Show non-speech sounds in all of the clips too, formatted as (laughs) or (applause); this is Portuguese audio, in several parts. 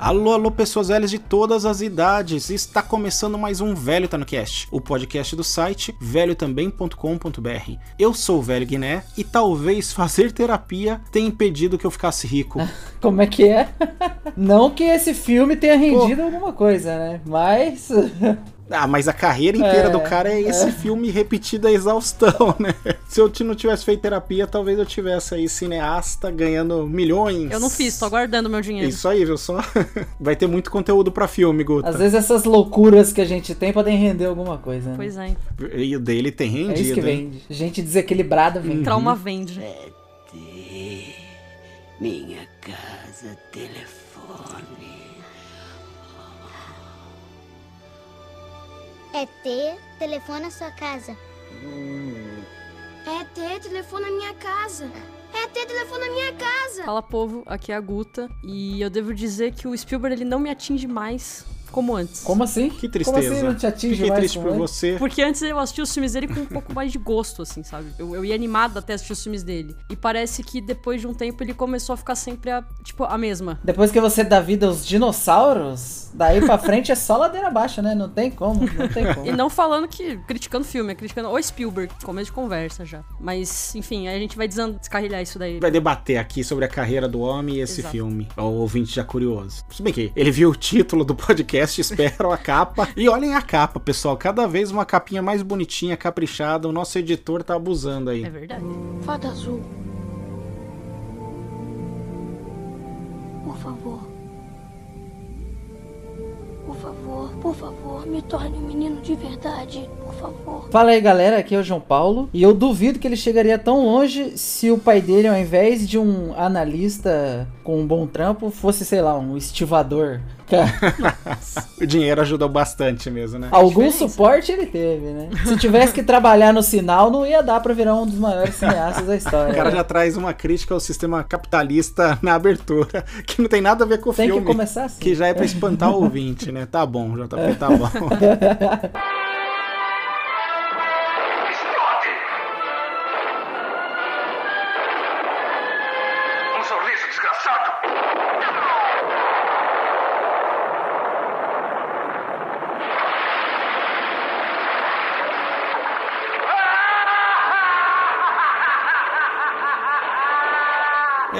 Alô, alô, pessoas velhas de todas as idades. Está começando mais um Velho Tá no Cast, o podcast do site velhotambém.com.br. Eu sou o Velho Guiné e talvez (laughs) fazer terapia tenha impedido que eu ficasse rico. (laughs) Como é que é? (laughs) Não que esse filme tenha rendido Pô. alguma coisa, né? Mas Ah, mas a carreira inteira é, do cara é esse é. filme repetido a exaustão, (laughs) né? Se eu não tivesse feito terapia, talvez eu tivesse aí cineasta ganhando milhões. Eu não fiz, tô guardando meu dinheiro. Isso aí, viu só? (laughs) Vai ter muito conteúdo pra filme, Guta. Às vezes essas loucuras que a gente tem podem render alguma coisa, né? Pois é. E o dele tem rendido, É isso que vende. Gente desequilibrada vende. Uhum. Trauma vende. É de minha casa, telefone. É ter, telefona sua casa. Hum. É ter, telefona minha casa. É ter, telefona minha casa. Fala povo, aqui é a Guta e eu devo dizer que o Spielberg ele não me atinge mais como antes. Como assim? Que tristeza. Como assim não te atinge Fiquei mais triste por você. Porque antes eu assistia os filmes dele com um pouco mais de gosto, assim, sabe? Eu, eu ia animado até assistir os filmes dele. E parece que depois de um tempo ele começou a ficar sempre a, tipo, a mesma. Depois que você dá vida aos dinossauros, daí pra frente é só ladeira abaixo, né? Não tem como, não tem (laughs) como. e não falando que, criticando o filme, é criticando o Spielberg, começo de conversa já. Mas, enfim, aí a gente vai descarrilhar isso daí. Vai debater aqui sobre a carreira do homem e esse Exato. filme. O ouvinte já curioso. Se bem que ele viu o título do podcast, espero a capa. E olhem a capa, pessoal. Cada vez uma capinha mais bonitinha, caprichada. O nosso editor tá abusando aí. É verdade. Fada azul. Por favor. Por favor, por favor, me torne um menino de verdade, por favor. Fala aí, galera, aqui é o João Paulo. E eu duvido que ele chegaria tão longe se o pai dele, ao invés de um analista com um bom trampo, fosse, sei lá, um estivador (laughs) o dinheiro ajudou bastante mesmo, né? Algum suporte ele teve, né? Se tivesse que trabalhar no sinal, não ia dar para virar um dos maiores cineastas da história. O cara né? já traz uma crítica ao sistema capitalista (laughs) na abertura, que não tem nada a ver com o tem filme. Tem que começar assim. Que já é para espantar o ouvinte, né? Tá bom, JP, tá bom. (laughs)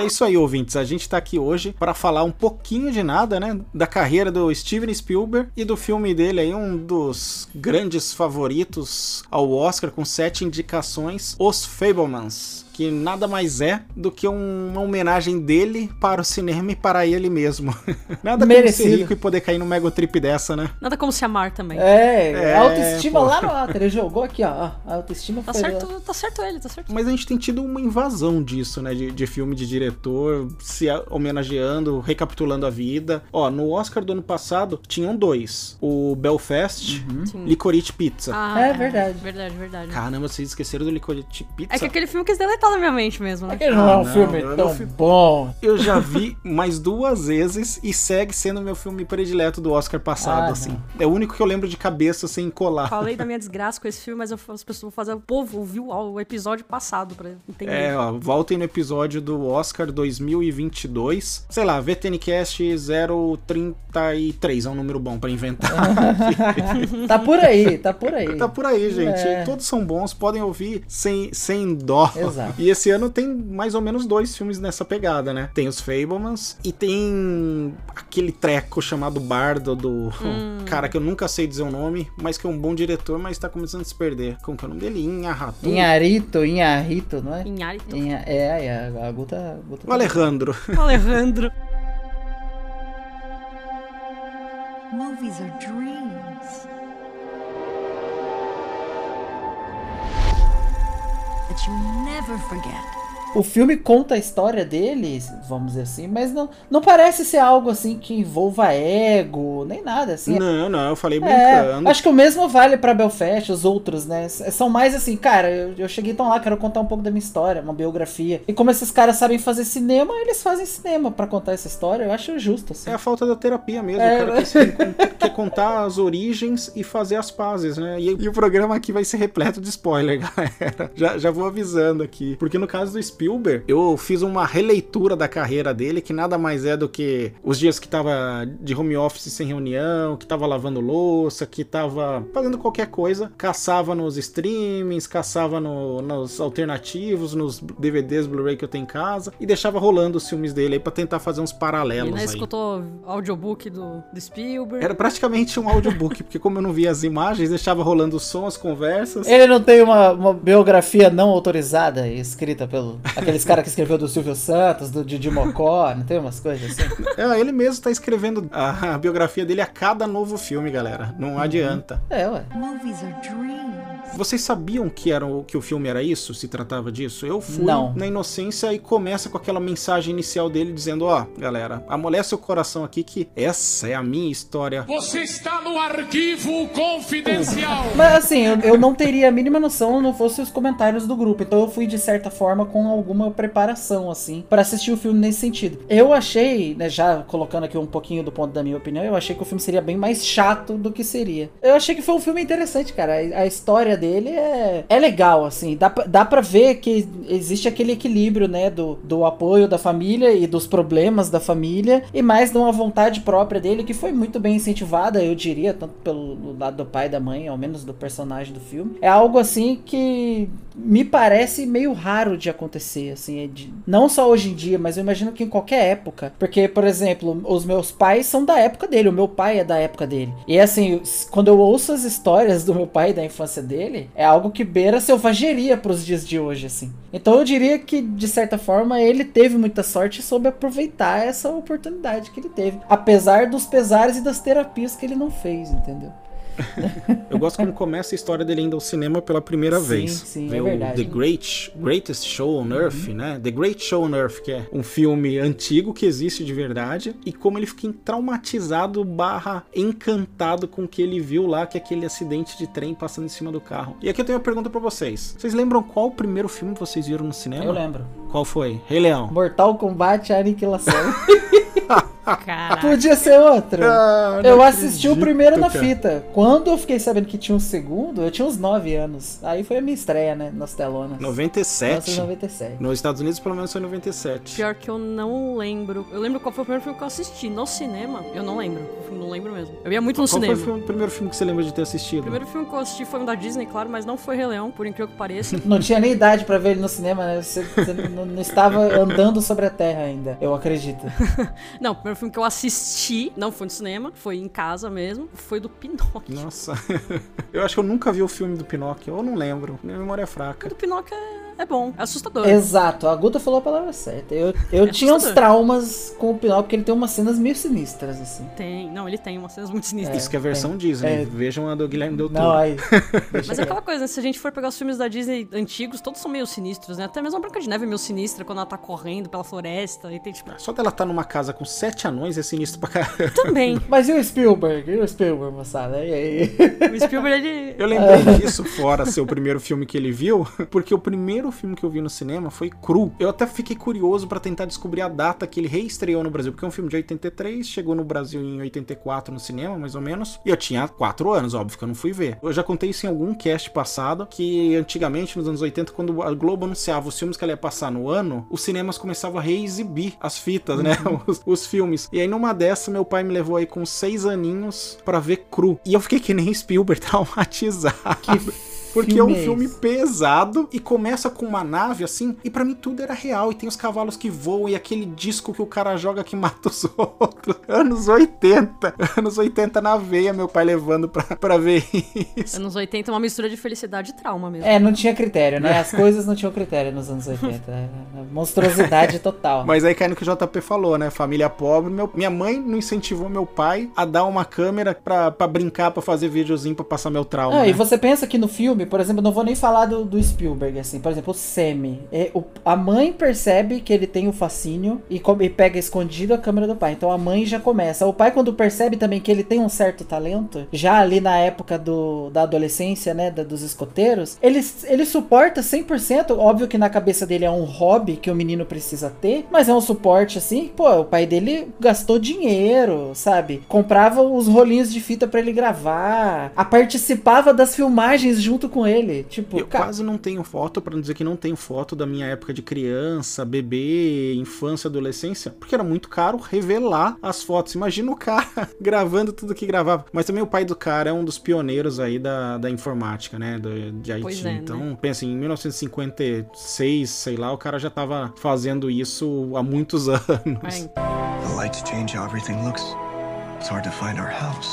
É isso aí, ouvintes. A gente tá aqui hoje para falar um pouquinho de nada, né? Da carreira do Steven Spielberg e do filme dele aí, um dos grandes favoritos ao Oscar, com sete indicações, Os Fablemans que nada mais é do que uma homenagem dele para o cinema e para ele mesmo. (laughs) nada Merecido. como ser rico e poder cair no mega trip dessa, né? Nada como se amar também. É, é autoestima pô. lá no alto. Ele jogou aqui, ó. A autoestima tá foi certo, lá. Tá certo ele, tá certo. Mas a gente tem tido uma invasão disso, né? De, de filme de diretor, se homenageando, recapitulando a vida. Ó, no Oscar do ano passado tinham dois: o Belfast, uhum. Licorice Pizza. Ah, é verdade. Verdade, verdade. Caramba, vocês esqueceram do Licorice Pizza. É que aquele filme quis deletar na minha mente mesmo, né? É que não ah, é um não, filme tão fi... bom. Eu já vi mais duas vezes e segue sendo meu filme predileto do Oscar passado, ah, assim. Não. É o único que eu lembro de cabeça sem colar. Falei da minha desgraça com esse filme, mas eu, as pessoas vão fazer o povo ouviu o episódio passado pra entender. É, ó, voltem no episódio do Oscar 2022. Sei lá, VTNcast 033 é um número bom pra inventar. (laughs) tá por aí, tá por aí. Tá por aí, gente. É. Todos são bons, podem ouvir sem, sem dó. Exato. E esse ano tem mais ou menos dois filmes nessa pegada, né? Tem os Fablemans e tem aquele treco chamado Bardo do hum. cara que eu nunca sei dizer o nome, mas que é um bom diretor, mas tá começando a se perder. Como que é o nome dele? Inharratu. Inharito, Inharito, não é? Inharito. Inha, é, é, a Guta... Guta o Alejandro. (laughs) O Alejandro. Movies are dreams. That you never forget O filme conta a história dele, vamos dizer assim, mas não, não parece ser algo assim que envolva ego, nem nada assim. Não, não, eu falei É, brincando. acho que o mesmo vale pra Belfast, os outros, né? São mais assim, cara, eu, eu cheguei tão lá, quero contar um pouco da minha história, uma biografia. E como esses caras sabem fazer cinema, eles fazem cinema pra contar essa história. Eu acho justo, assim. É a falta da terapia mesmo. É, o cara né? quer, contar as origens e fazer as pazes, né? E, e o programa aqui vai ser repleto de spoiler, (laughs) galera. Já, já vou avisando aqui. Porque no caso do Spielberg, eu fiz uma releitura da carreira dele, que nada mais é do que os dias que tava de home office sem reunião, que tava lavando louça, que tava fazendo qualquer coisa, caçava nos streamings, caçava no- nos alternativos, nos DVDs Blu-ray que eu tenho em casa, e deixava rolando os filmes dele aí pra tentar fazer uns E paralelos aí. escutou audiobook do, do Spielberg. Era praticamente um audiobook, porque como eu não via as imagens, deixava rolando o som, as conversas. Ele não tem uma, uma biografia não autorizada escrita pelo aqueles caras que escreveu do Silvio Santos, do Didi Mocó, não tem umas coisas assim? É, ele mesmo tá escrevendo a, a biografia dele a cada novo filme, galera. Não adianta. É, ué. Movies are dreams. Vocês sabiam que, era, o- que o filme era isso? Se tratava disso? Eu fui Não. na inocência e começa com aquela mensagem inicial dele dizendo: Ó, galera, amolece o coração aqui que essa é a minha história. Você está no arquivo confidencial. (laughs) Mas assim, eu, eu não teria a mínima noção não fosse os comentários do grupo. Então eu fui, de certa forma, com alguma preparação, assim, pra assistir o filme nesse sentido. Eu achei, né, já colocando aqui um pouquinho do ponto da minha opinião, eu achei que o filme seria bem mais chato do que seria. Eu achei que foi um filme interessante, cara. A, a história dele é, é legal, assim. Dá, pra- dá pra ver que existe aquele equilíbrio, né, do, do apoio da família e dos problemas da família, e mais de uma vontade própria dele, que foi muito bem incentivada, eu diria, tanto pelo lado do pai e da mãe, ao menos do personagem do filme. É algo assim que me parece meio raro de acontecer, assim, é de- não só hoje em dia, mas eu imagino que em qualquer época. Porque, por exemplo, os meus pais são da época dele, o meu pai é da época dele. E assim, quando eu ouço as histórias do meu pai da infância dele, é algo que beira selvageria pros dias de hoje, assim. Então eu diria que, de certa forma, ele teve muita sorte e soube aproveitar essa oportunidade que ele teve. Apesar dos pesares e das terapias que ele não fez, entendeu? (laughs) Eu gosto como começa a história dele indo ao cinema pela primeira Sim, vez. sim, é o verdade. The Great, Greatest Show on Earth, né? The Great Show on Earth, que é um filme antigo que existe de verdade, e como ele fica traumatizado barra encantado com o que ele viu lá, que é aquele acidente de trem passando em cima do carro. E aqui eu tenho uma pergunta pra vocês. Vocês lembram qual o primeiro filme que vocês viram no cinema? Eu lembro. Qual foi? Rei Leão. Mortal Kombat Aniquilação. (laughs) Caraca. Podia ser outro. Ah, eu assisti o acredito, primeiro na cara. fita. Quando eu fiquei sabendo que tinha um segundo, eu tinha uns 9 anos. Aí foi a minha estreia, né? Nas telonas. 97. 1997. Nos Estados Unidos, pelo menos, foi 97. Pior que eu não lembro. Eu lembro qual foi o primeiro filme que eu assisti no cinema. Eu não lembro. Eu não lembro mesmo. Eu ia muito no Qual cinema. foi o primeiro filme que você lembra de ter assistido? O primeiro filme que eu assisti foi um da Disney, claro, mas não foi Rei Leão, por incrível que pareça. (laughs) Não tinha nem idade pra ver ele no cinema, né? Você, você não, não estava andando sobre a terra ainda, eu acredito. (laughs) não, o primeiro filme que eu assisti, não foi no cinema, foi em casa mesmo, foi do Pinóquio. Nossa, (laughs) eu acho que eu nunca vi o filme do Pinóquio, ou não lembro, minha memória é O fraca. do Pinóquio é, é bom, é assustador. Exato, a Guta falou a palavra certa. Eu, eu É tinha uns traumas com o Pinóquio, porque ele tem umas cenas meio sinistras, assim. Tem, não, ele tem umas cenas muito sinistras. Isso que é a versão Disney, é. vejam a do Guilherme Del Toro. Não, aí. (laughs) Mas é aquela coisa, né? Se a gente for pegar os filmes da Disney antigos, todos são meio sinistros, né? Até mesmo a Branca de Neve é meio sinistra quando ela tá correndo pela floresta e tem tipo. Só dela estar numa casa com sete anões é sinistro pra caramba. Também. (laughs) Mas e o Spielberg? E o Spielberg, moçada? E aí? O Spielberg, ele. Eu lembrei (laughs) disso, fora ser o primeiro filme que ele viu, porque o primeiro filme que eu vi no cinema foi Cru. Eu até fiquei curioso pra tentar descobrir a data que ele reestreou no Brasil, porque é um filme de 83, chegou no Brasil em 84 no cinema, mais ou menos, e eu tinha 4 anos, óbvio que eu não fui ver. Eu já contei isso em algum cast passado, que antigamente, nos anos 80, quando a Globo anunciava os filmes que ela ia passar no ano, os cinemas começavam a reexibir as fitas, né? (laughs) Os, os filmes. E aí numa dessa, meu pai me levou aí com 6 aninhos pra ver Cru. E eu fiquei que nem Spielberg, (laughs) traumatizado. Que Porque é um filme é filme esse? pesado e começa com uma nave assim, e pra mim tudo era real. E tem os cavalos que voam e aquele disco que o cara joga que (laughs) mata os outros. Anos 80. Anos 80 na veia, meu pai levando pra, pra ver isso. Anos 80 é uma mistura de felicidade e trauma mesmo. É, não tinha critério, né? As coisas não tinham critério nos anos 80. (laughs) É, Monstruosidade total. Mas aí cai no que o JP falou, né? Família pobre. Meu- minha mãe não incentivou meu pai a dar uma câmera pra, pra brincar, pra fazer videozinho pra passar meu trauma. Ah, né? e você pensa que no filme, por exemplo, não vou nem falar do, do Spielberg, assim. Por exemplo, o Semi. É, o- a mãe percebe que ele tem o fascínio e, e pega escondido a câmera do pai. Então a mãe já começa. O pai, quando percebe também que ele tem um certo talento, já ali na época do, da adolescência, né, da- dos escoteiros, ele, ele suporta 100%. Óbvio que na cabeça dele é um hobby que o menino precisa ter, mas é um suporte assim. Pô, o pai dele gastou dinheiro, sabe? Comprava os rolinhos de fita pra ele gravar, a participava das filmagens junto com ele. Tipo, Eu ca- quase não tenho foto, pra não dizer que não tenho foto da minha época de criança, bebê, infância, adolescência, porque era muito caro revelar as fotos. Imagina o cara (laughs) gravando tudo que gravava. Mas também o pai do cara é um dos pioneiros aí da, da informática, né? Do, de IT. Pois é, né? então, pensa, em 1956, sei lá, o cara já tava fazendo isso há muitos (laughs) anos. Então. The lights change how everything looks.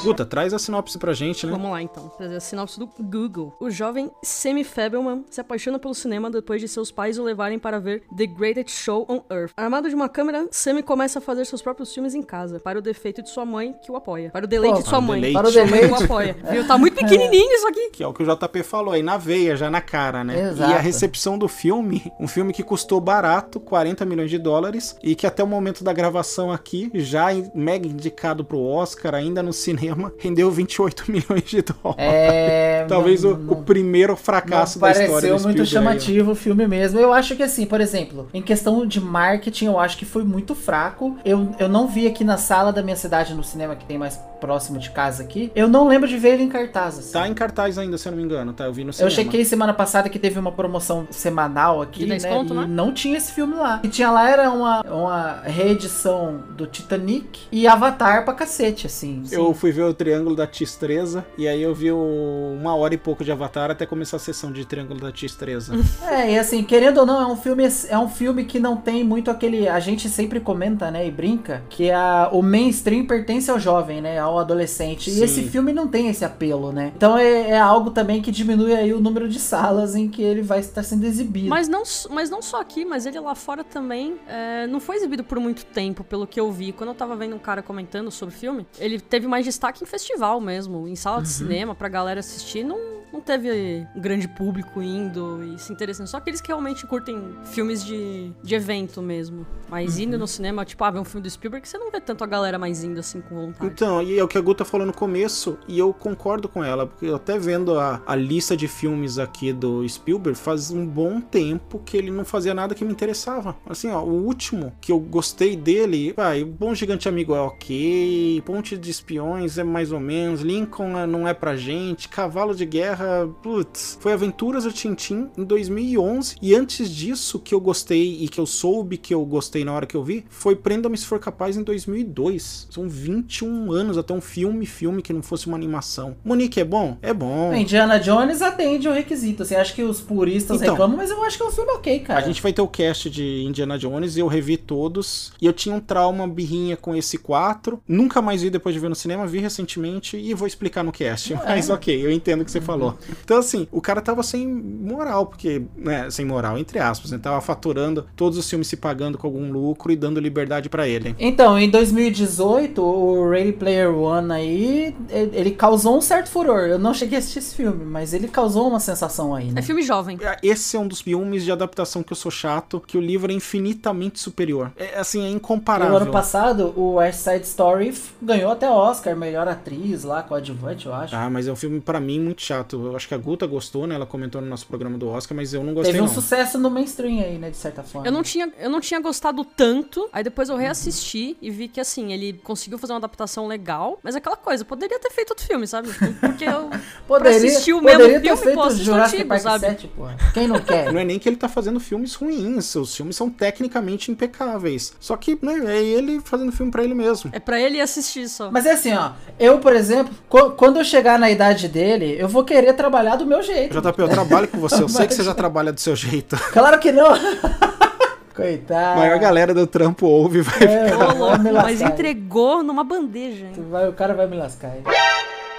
Guta, traz a sinopse pra gente, né? Vamos lá então, trazer a sinopse do Google. O jovem Sammy Fabelman se apaixona pelo cinema depois de seus pais o levarem para ver The Greatest Show on Earth. Armado de uma câmera, Sammy começa a fazer seus próprios filmes em casa, para o defeito de sua mãe, que o apoia. Para o deleite Pô, de sua para o mãe, deleite. Para o sua mãe que o deleite. apoia. Viu? Tá muito pequenininho isso aqui. Que é o que o JP falou aí, na veia, já na cara, né? Exato. E a recepção do filme, um filme que custou barato, 40 milhões de dólares, e que até o momento da gravação aqui, já mega indicado pro Oscar, ainda no cinema, rendeu 28 (laughs) milhões de dólares. É. (laughs) Talvez não- o, não- o primeiro fracasso da história pareceu muito chamativo o filme mesmo. Eu acho que assim, por exemplo, em questão de marketing, eu acho que foi muito fraco. Eu, eu não vi aqui na sala da minha cidade, no cinema que tem mais próximo de casa aqui. Eu não lembro de ver ele em cartaz. assim. Tá em cartaz ainda, se eu não me engano, tá? Eu vi no Eu cinema. chequei semana passada que teve uma promoção semanal aqui, né? 10 conto, e né? não tinha esse filme lá. O que tinha lá era uma, uma reedição do Titanic e Avatar pra cacete, assim. Eu fui ver o Triângulo da Tistreza, e aí eu vi o- uma hora e pouco de Avatar até começar a sessão de Triângulo da Tistreza. (laughs) É, e assim, querendo ou não, é um filme é um filme que não tem muito aquele, a gente sempre comenta, né, e brinca, que a, o mainstream pertence ao jovem, né, ao adolescente. Sim. E esse filme não tem esse apelo, né? Então é, é algo também que diminui aí o número de salas em que ele vai estar sendo exibido. Mas não, mas não só aqui, mas ele lá fora também é, não foi exibido por muito tempo, pelo que eu vi. Quando eu tava vendo um cara comentando sobre o filme, ele teve mais destaque em festival mesmo, em sala de cinema, pra galera assistir. Não, não teve um grande público indo e se interessando. Só aqueles que realmente curtem filmes de, de evento mesmo. Mas indo no cinema, tipo, ah, ver um filme do Spielberg, você não vê tanto a galera mais indo assim com vontade. Então, e é o que a Guta falou no começo, e eu concordo com ela, porque eu até vendo a, a lista de filmes aqui do Spielberg, faz um bom tempo que ele não fazia nada que me interessava. Assim, ó, o último que eu gostei dele, vai, Bom Gigante Amigo é ok, Ponte de Espiões é mais ou menos, Lincoln é- não é pra gente, Cavalo de Guerra, putz, foi Aventuras do Tintim em 2011, e antes disso, que eu gostei e que eu soube que eu gostei na hora que eu vi, foi Prenda-me se for capaz em 2002. São 21 anos até um filme, filme que não fosse uma animação. Monique é bom? É bom. Indiana Jones atende o requisito. Assim, acho que os puristas Então. reclamam, mas eu acho que é um filme ok, cara. A gente vai ter o cast de Indiana Jones e eu revi todos. E eu tinha um trauma birrinha com esse 4. Nunca mais vi depois de ver no cinema, vi recentemente e vou explicar no cast. Mas ok, eu entendo o que você falou. Então, assim, o cara tava sem moral, porque, né, sem moral, entre aspas, né? Tava faturando todos os filmes se pagando com algum lucro e dando liberdade pra ele. Então, em 2018, o Ready Player One aí, ele causou um certo furor. Eu não cheguei a assistir esse filme, mas ele causou uma sensação aí, né? É filme jovem. Esse é um dos filmes de adaptação que eu sou chato, que o livro é infinitamente superior. É assim, é incomparável. o ano passado, o West Side Story ganhou até Oscar, melhor atriz lá, coadjuvante, eu acho. Ah, mas é um filme pra mim muito chato. Eu acho que a Guta gostou, né? Ela comentou no nosso programa do Oscar, mas eu não gostei Teve um não. sucesso no mainstream aí, né, de certa forma. Eu não, tinha, eu não tinha gostado tanto, aí depois eu reassisti e vi que, assim, ele conseguiu fazer uma adaptação legal, mas aquela coisa, poderia ter feito outro filme, sabe? Porque eu, (laughs) pra Poderia, assistir o poderia mesmo ter filme, feito pô, Jurassic antigo, Park sabe? 7, porra. Quem não quer? (laughs) Não é nem que ele tá fazendo filmes ruins, os filmes são tecnicamente impecáveis. Só que, né, é ele fazendo filme pra ele mesmo. É pra ele assistir só. Mas é assim, ó. Eu, por exemplo, qu- quando eu chegar na idade dele, eu vou querer trabalhar do meu jeito. JP, eu trabalho com você, eu sei que você já trabalha do seu jeito. (laughs) Claro que não. (laughs) Coitado. A maior galera do trampo ouve vai É, Ô, vai louco, mas entregou numa bandeja, hein? Vai, o cara vai me lascar. aí.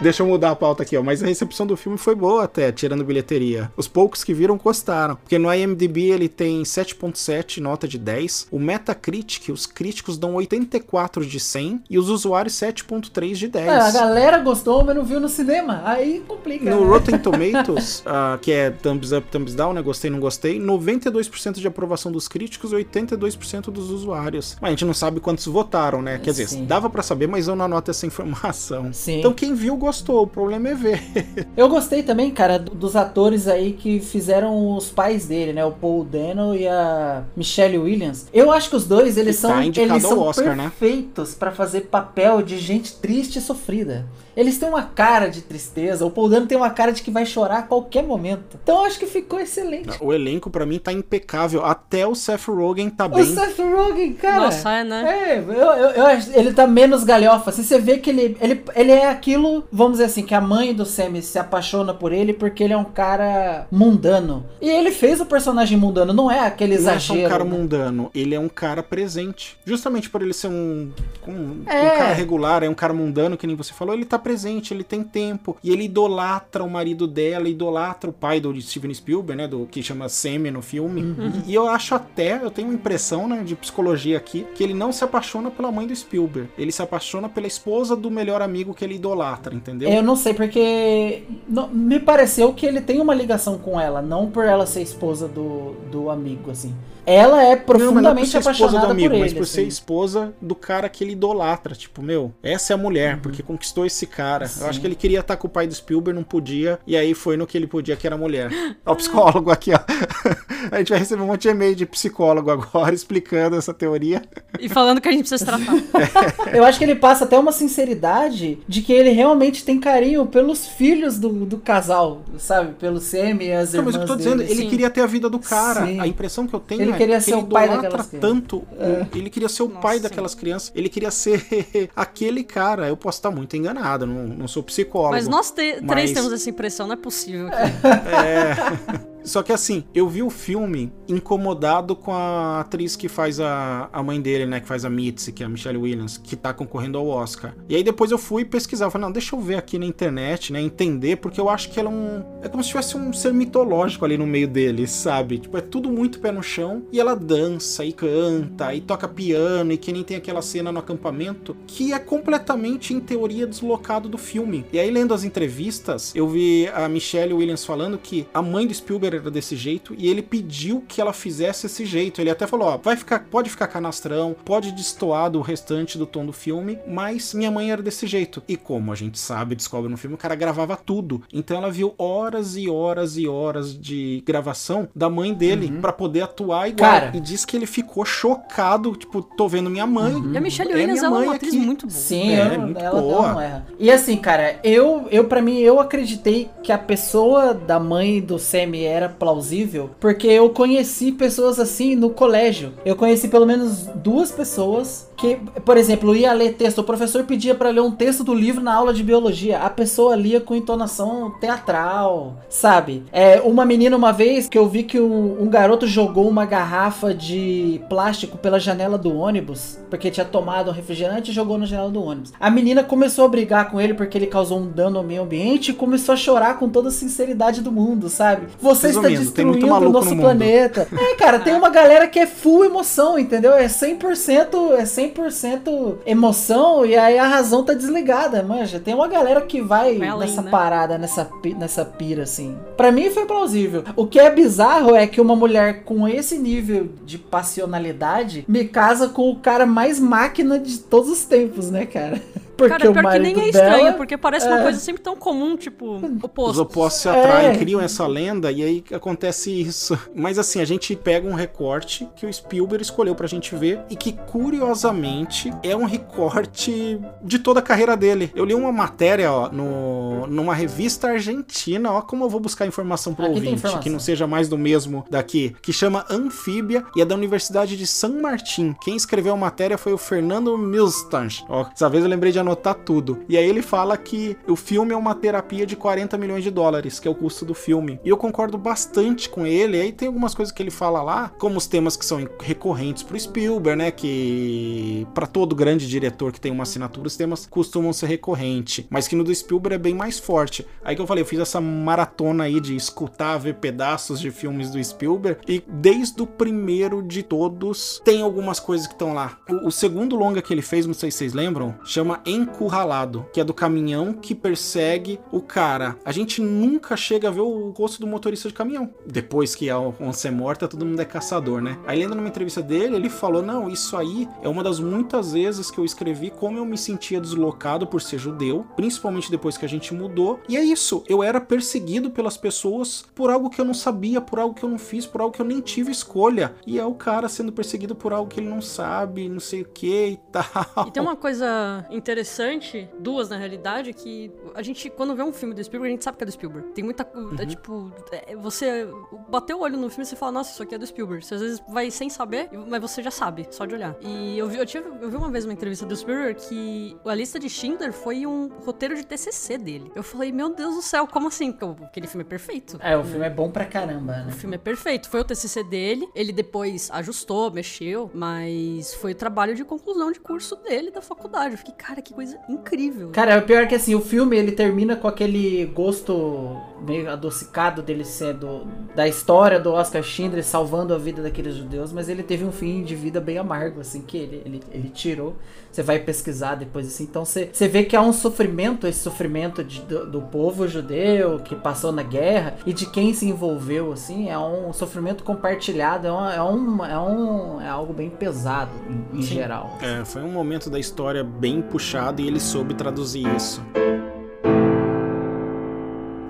Deixa eu mudar a pauta aqui, ó. Mas a recepção do filme foi boa até, tirando bilheteria. Os poucos que viram gostaram. Porque no IMDb ele tem 7.7, nota de 10. O Metacritic, os críticos dão 84 de 100 e os usuários 7.3 de 10. É, a galera gostou, mas não viu no cinema. Aí complica. No né? Rotten (laughs) Tomatoes, ah, que é thumbs up, thumbs down, né? Gostei, não gostei. 92% de aprovação dos críticos e 82% dos usuários. Mas a gente não sabe quantos votaram, né? Quer dizer, Sim. dava pra saber, mas eu não anoto essa informação. Sim. Então quem viu gostou, o problema é ver. (laughs) Eu gostei também, cara, do- dos atores aí que fizeram os pais dele, né? O Paul Dano e a Michelle Williams. Eu acho que os dois, eles Que são, tá eles são Oscar, né? perfeitos pra fazer papel de gente triste e sofrida. Eles têm uma cara de tristeza. O Paul Dano tem uma cara de que vai chorar a qualquer momento. Então eu acho que ficou excelente. O elenco pra mim tá impecável. Até o Seth Rogen tá O bem. Seth Rogen, cara. Nossa, é, né? É, eu, eu, eu acho- ele tá menos galhofa. Assim, você vê que ele, ele, ele é aquilo, vamos dizer assim, que a mãe do Sammy se apaixona por ele porque ele é um cara mundano. E ele fez o personagem mundano, não é aquele Não é só exagero. um cara né? mundano, ele é um cara presente. Justamente por ele ser um, um, É. um cara regular, é um cara mundano, que nem você falou, ele tá presente, ele tem tempo. E ele idolatra o marido dela, idolatra o pai do Steven Spielberg, né? Do que chama Sammy no filme. E, e eu acho até, eu tenho uma impressão, né, de psicologia aqui, que ele não se apaixona pela mãe do Spielberg. Ele se apaixona pela esposa do melhor amigo que ele idolatra, entendeu? Eu não sei, porque não- me pareceu que ele tem uma ligação com ela, não por ela ser esposa do, do amigo, assim. Ela é Não, não é por profundamente ser esposa do apaixonada amigo, por ele. mas por ser assim. esposa do cara que ele idolatra. Tipo, meu, essa é a mulher, porque conquistou esse cara. Eu Sim. acho que ele queria estar com o pai do Spielberg, não podia, e aí foi no que ele podia, que era mulher. Ó, o psicólogo aqui, ó. (laughs) A gente vai receber um monte de e-mail de psicólogo agora (laughs) explicando essa teoria. E falando que a gente precisa se tratar. (laughs) Eu acho que ele passa até uma sinceridade de que ele realmente tem carinho pelos filhos do, do casal, sabe? Pelo Semi e as Não, irmãs mas eu tô dele. dizendo, ele sim. queria ter a vida do cara. Sim. A impressão que eu tenho Ele é queria que ser ele o pai daquelas crianças. tanto. o- Ele queria ser o pai Nossa, daquelas crianças. Ele queria ser (laughs) aquele cara. Eu posso estar muito enganado, não, não sou psicólogo. Mas nós te- Mas- três temos essa impressão, não é possível. É. (laughs) Só que assim, eu vi o filme incomodado com a atriz que faz a, a mãe dele, né? Que faz a Mitzi, que é a Michelle Williams, que tá concorrendo ao Oscar. E aí depois eu fui pesquisar. Eu falei, não, deixa eu ver aqui na internet, né? Entender, porque eu acho que ela é um. É como se tivesse um ser mitológico ali no meio deles, sabe? Tipo, é tudo muito pé no chão. E ela dança e canta e toca piano. E que nem tem aquela cena no acampamento que é completamente, em teoria, deslocado do filme. E aí, lendo as entrevistas, eu vi a Michelle Williams falando que a mãe do Spielberg era desse jeito e ele pediu que ela fizesse esse jeito. Ele até falou: ó, vai ficar, pode ficar canastrão, pode destoar do restante do tom do filme, mas minha mãe era desse jeito. E como a gente sabe, descobre no filme, o cara gravava tudo. Então ela viu horas e horas e horas de gravação da mãe dele pra poder atuar igual. Cara. E diz que ele ficou chocado, tipo, tô vendo minha mãe. E a Michelle É Williams, minha ela é mãe uma atriz aqui. muito boa. Sim, É, eu- muito ela boa. não erra. E assim, cara, eu, eu para mim, eu acreditei que a pessoa da mãe do Sammy era plausível, porque eu conheci pessoas assim no colégio. Eu conheci pelo menos duas pessoas que, por exemplo, ia ler texto, o professor pedia pra ler um texto do livro na aula de biologia. A pessoa lia com entonação teatral, sabe? É, uma menina uma vez que eu vi que um, um garoto jogou uma garrafa de plástico pela janela do ônibus, porque tinha tomado um refrigerante e jogou na janela do ônibus. A menina começou a brigar com ele porque ele causou um dano ao meio ambiente e começou a chorar com toda a sinceridade do mundo, sabe? Você Resumindo, tem muito destruindo o maluco nosso no mundo. planeta. É, cara, tem uma galera que é full emoção, entendeu? É 100%, é 100% emoção e aí a razão tá desligada, manja. Tem uma galera que vai Vai além, nessa né? parada, nessa, nessa pira, assim. Pra mim foi plausível. O que é bizarro é que uma mulher com esse nível de passionalidade me casa com o cara mais máquina de todos os tempos, né, cara? (laughs) Porque Cara, o pior que marido nem é estranho, dela... porque parece uma é. coisa sempre tão comum, tipo, Os oposto. opostos se atraem, É. criam essa lenda e aí acontece isso. (laughs) Mas assim, a gente pega um recorte que o Spielberg escolheu pra gente ver e que curiosamente é um recorte de toda a carreira dele. Eu li uma matéria, ó, no, numa revista argentina, ó, como eu vou buscar informação pro Aqui ouvinte, informação. que não seja mais do mesmo daqui, que chama Anfíbia e é da Universidade de San Martín. Quem escreveu a matéria foi o Fernando Milstanch. Ó, dessa vez eu lembrei de anotar tudo. E aí ele fala que o filme é uma terapia de 40 milhões de dólares, que é o custo do filme. E eu concordo bastante com ele. E aí tem algumas coisas que ele fala lá, como os temas que são recorrentes pro Spielberg, né? Que para todo grande diretor que tem uma assinatura, os temas costumam ser recorrentes. Mas que no do Spielberg é bem mais forte. Aí que eu falei, eu fiz essa maratona aí de escutar, ver pedaços de filmes do Spielberg. E desde o primeiro de todos, tem algumas coisas que estão lá. O, o segundo longa que ele fez, não sei se vocês lembram, chama Encurralado, que é do caminhão que persegue o cara. A gente nunca chega a ver o rosto do motorista de caminhão. Depois que a onça é morta, todo mundo é caçador, né? Aí lendo numa entrevista dele, ele falou: Não, isso aí é uma das muitas vezes que eu escrevi como eu me sentia deslocado por ser judeu, principalmente depois que a gente mudou. E é isso, eu era perseguido pelas pessoas por algo que eu não sabia, por algo que eu não fiz, por algo que eu nem tive escolha. E é o cara sendo perseguido por algo que ele não sabe, não sei o que e tal. E tem uma coisa interessante, duas na realidade, que a gente, quando vê um filme do Spielberg, a gente sabe que é do Spielberg. Tem muita. Uhum. É, tipo, é, você bateu o olho no filme e você fala, nossa, isso aqui é do Spielberg. Você às vezes vai sem saber, mas você já sabe, só de olhar. E eu vi, eu, tive, eu vi uma vez uma entrevista do Spielberg que a lista de Schindler foi um roteiro de TCC dele. Eu falei, meu Deus do céu, como assim? Aquele filme é perfeito. É, o filme é bom pra caramba, né? O filme é perfeito. Foi o TCC dele, ele depois ajustou, mexeu, mas foi o trabalho de conclusão de curso dele da faculdade. Eu fiquei, cara, que coisa incrível. Cara, o pior é que assim, o filme ele termina com aquele gosto meio adocicado dele sendo da história do Oscar Schindler salvando a vida daqueles judeus, mas ele teve um fim de vida bem amargo, assim, que ele, ele, ele tirou. Você vai pesquisar depois, assim. Então você, você vê que há um sofrimento, esse sofrimento de, do, do povo judeu que passou na guerra e de quem se envolveu, assim. É um sofrimento compartilhado, é, um, é, um, é, um, é algo bem pesado em, em geral. É, foi um momento da história bem puxado e ele soube traduzir isso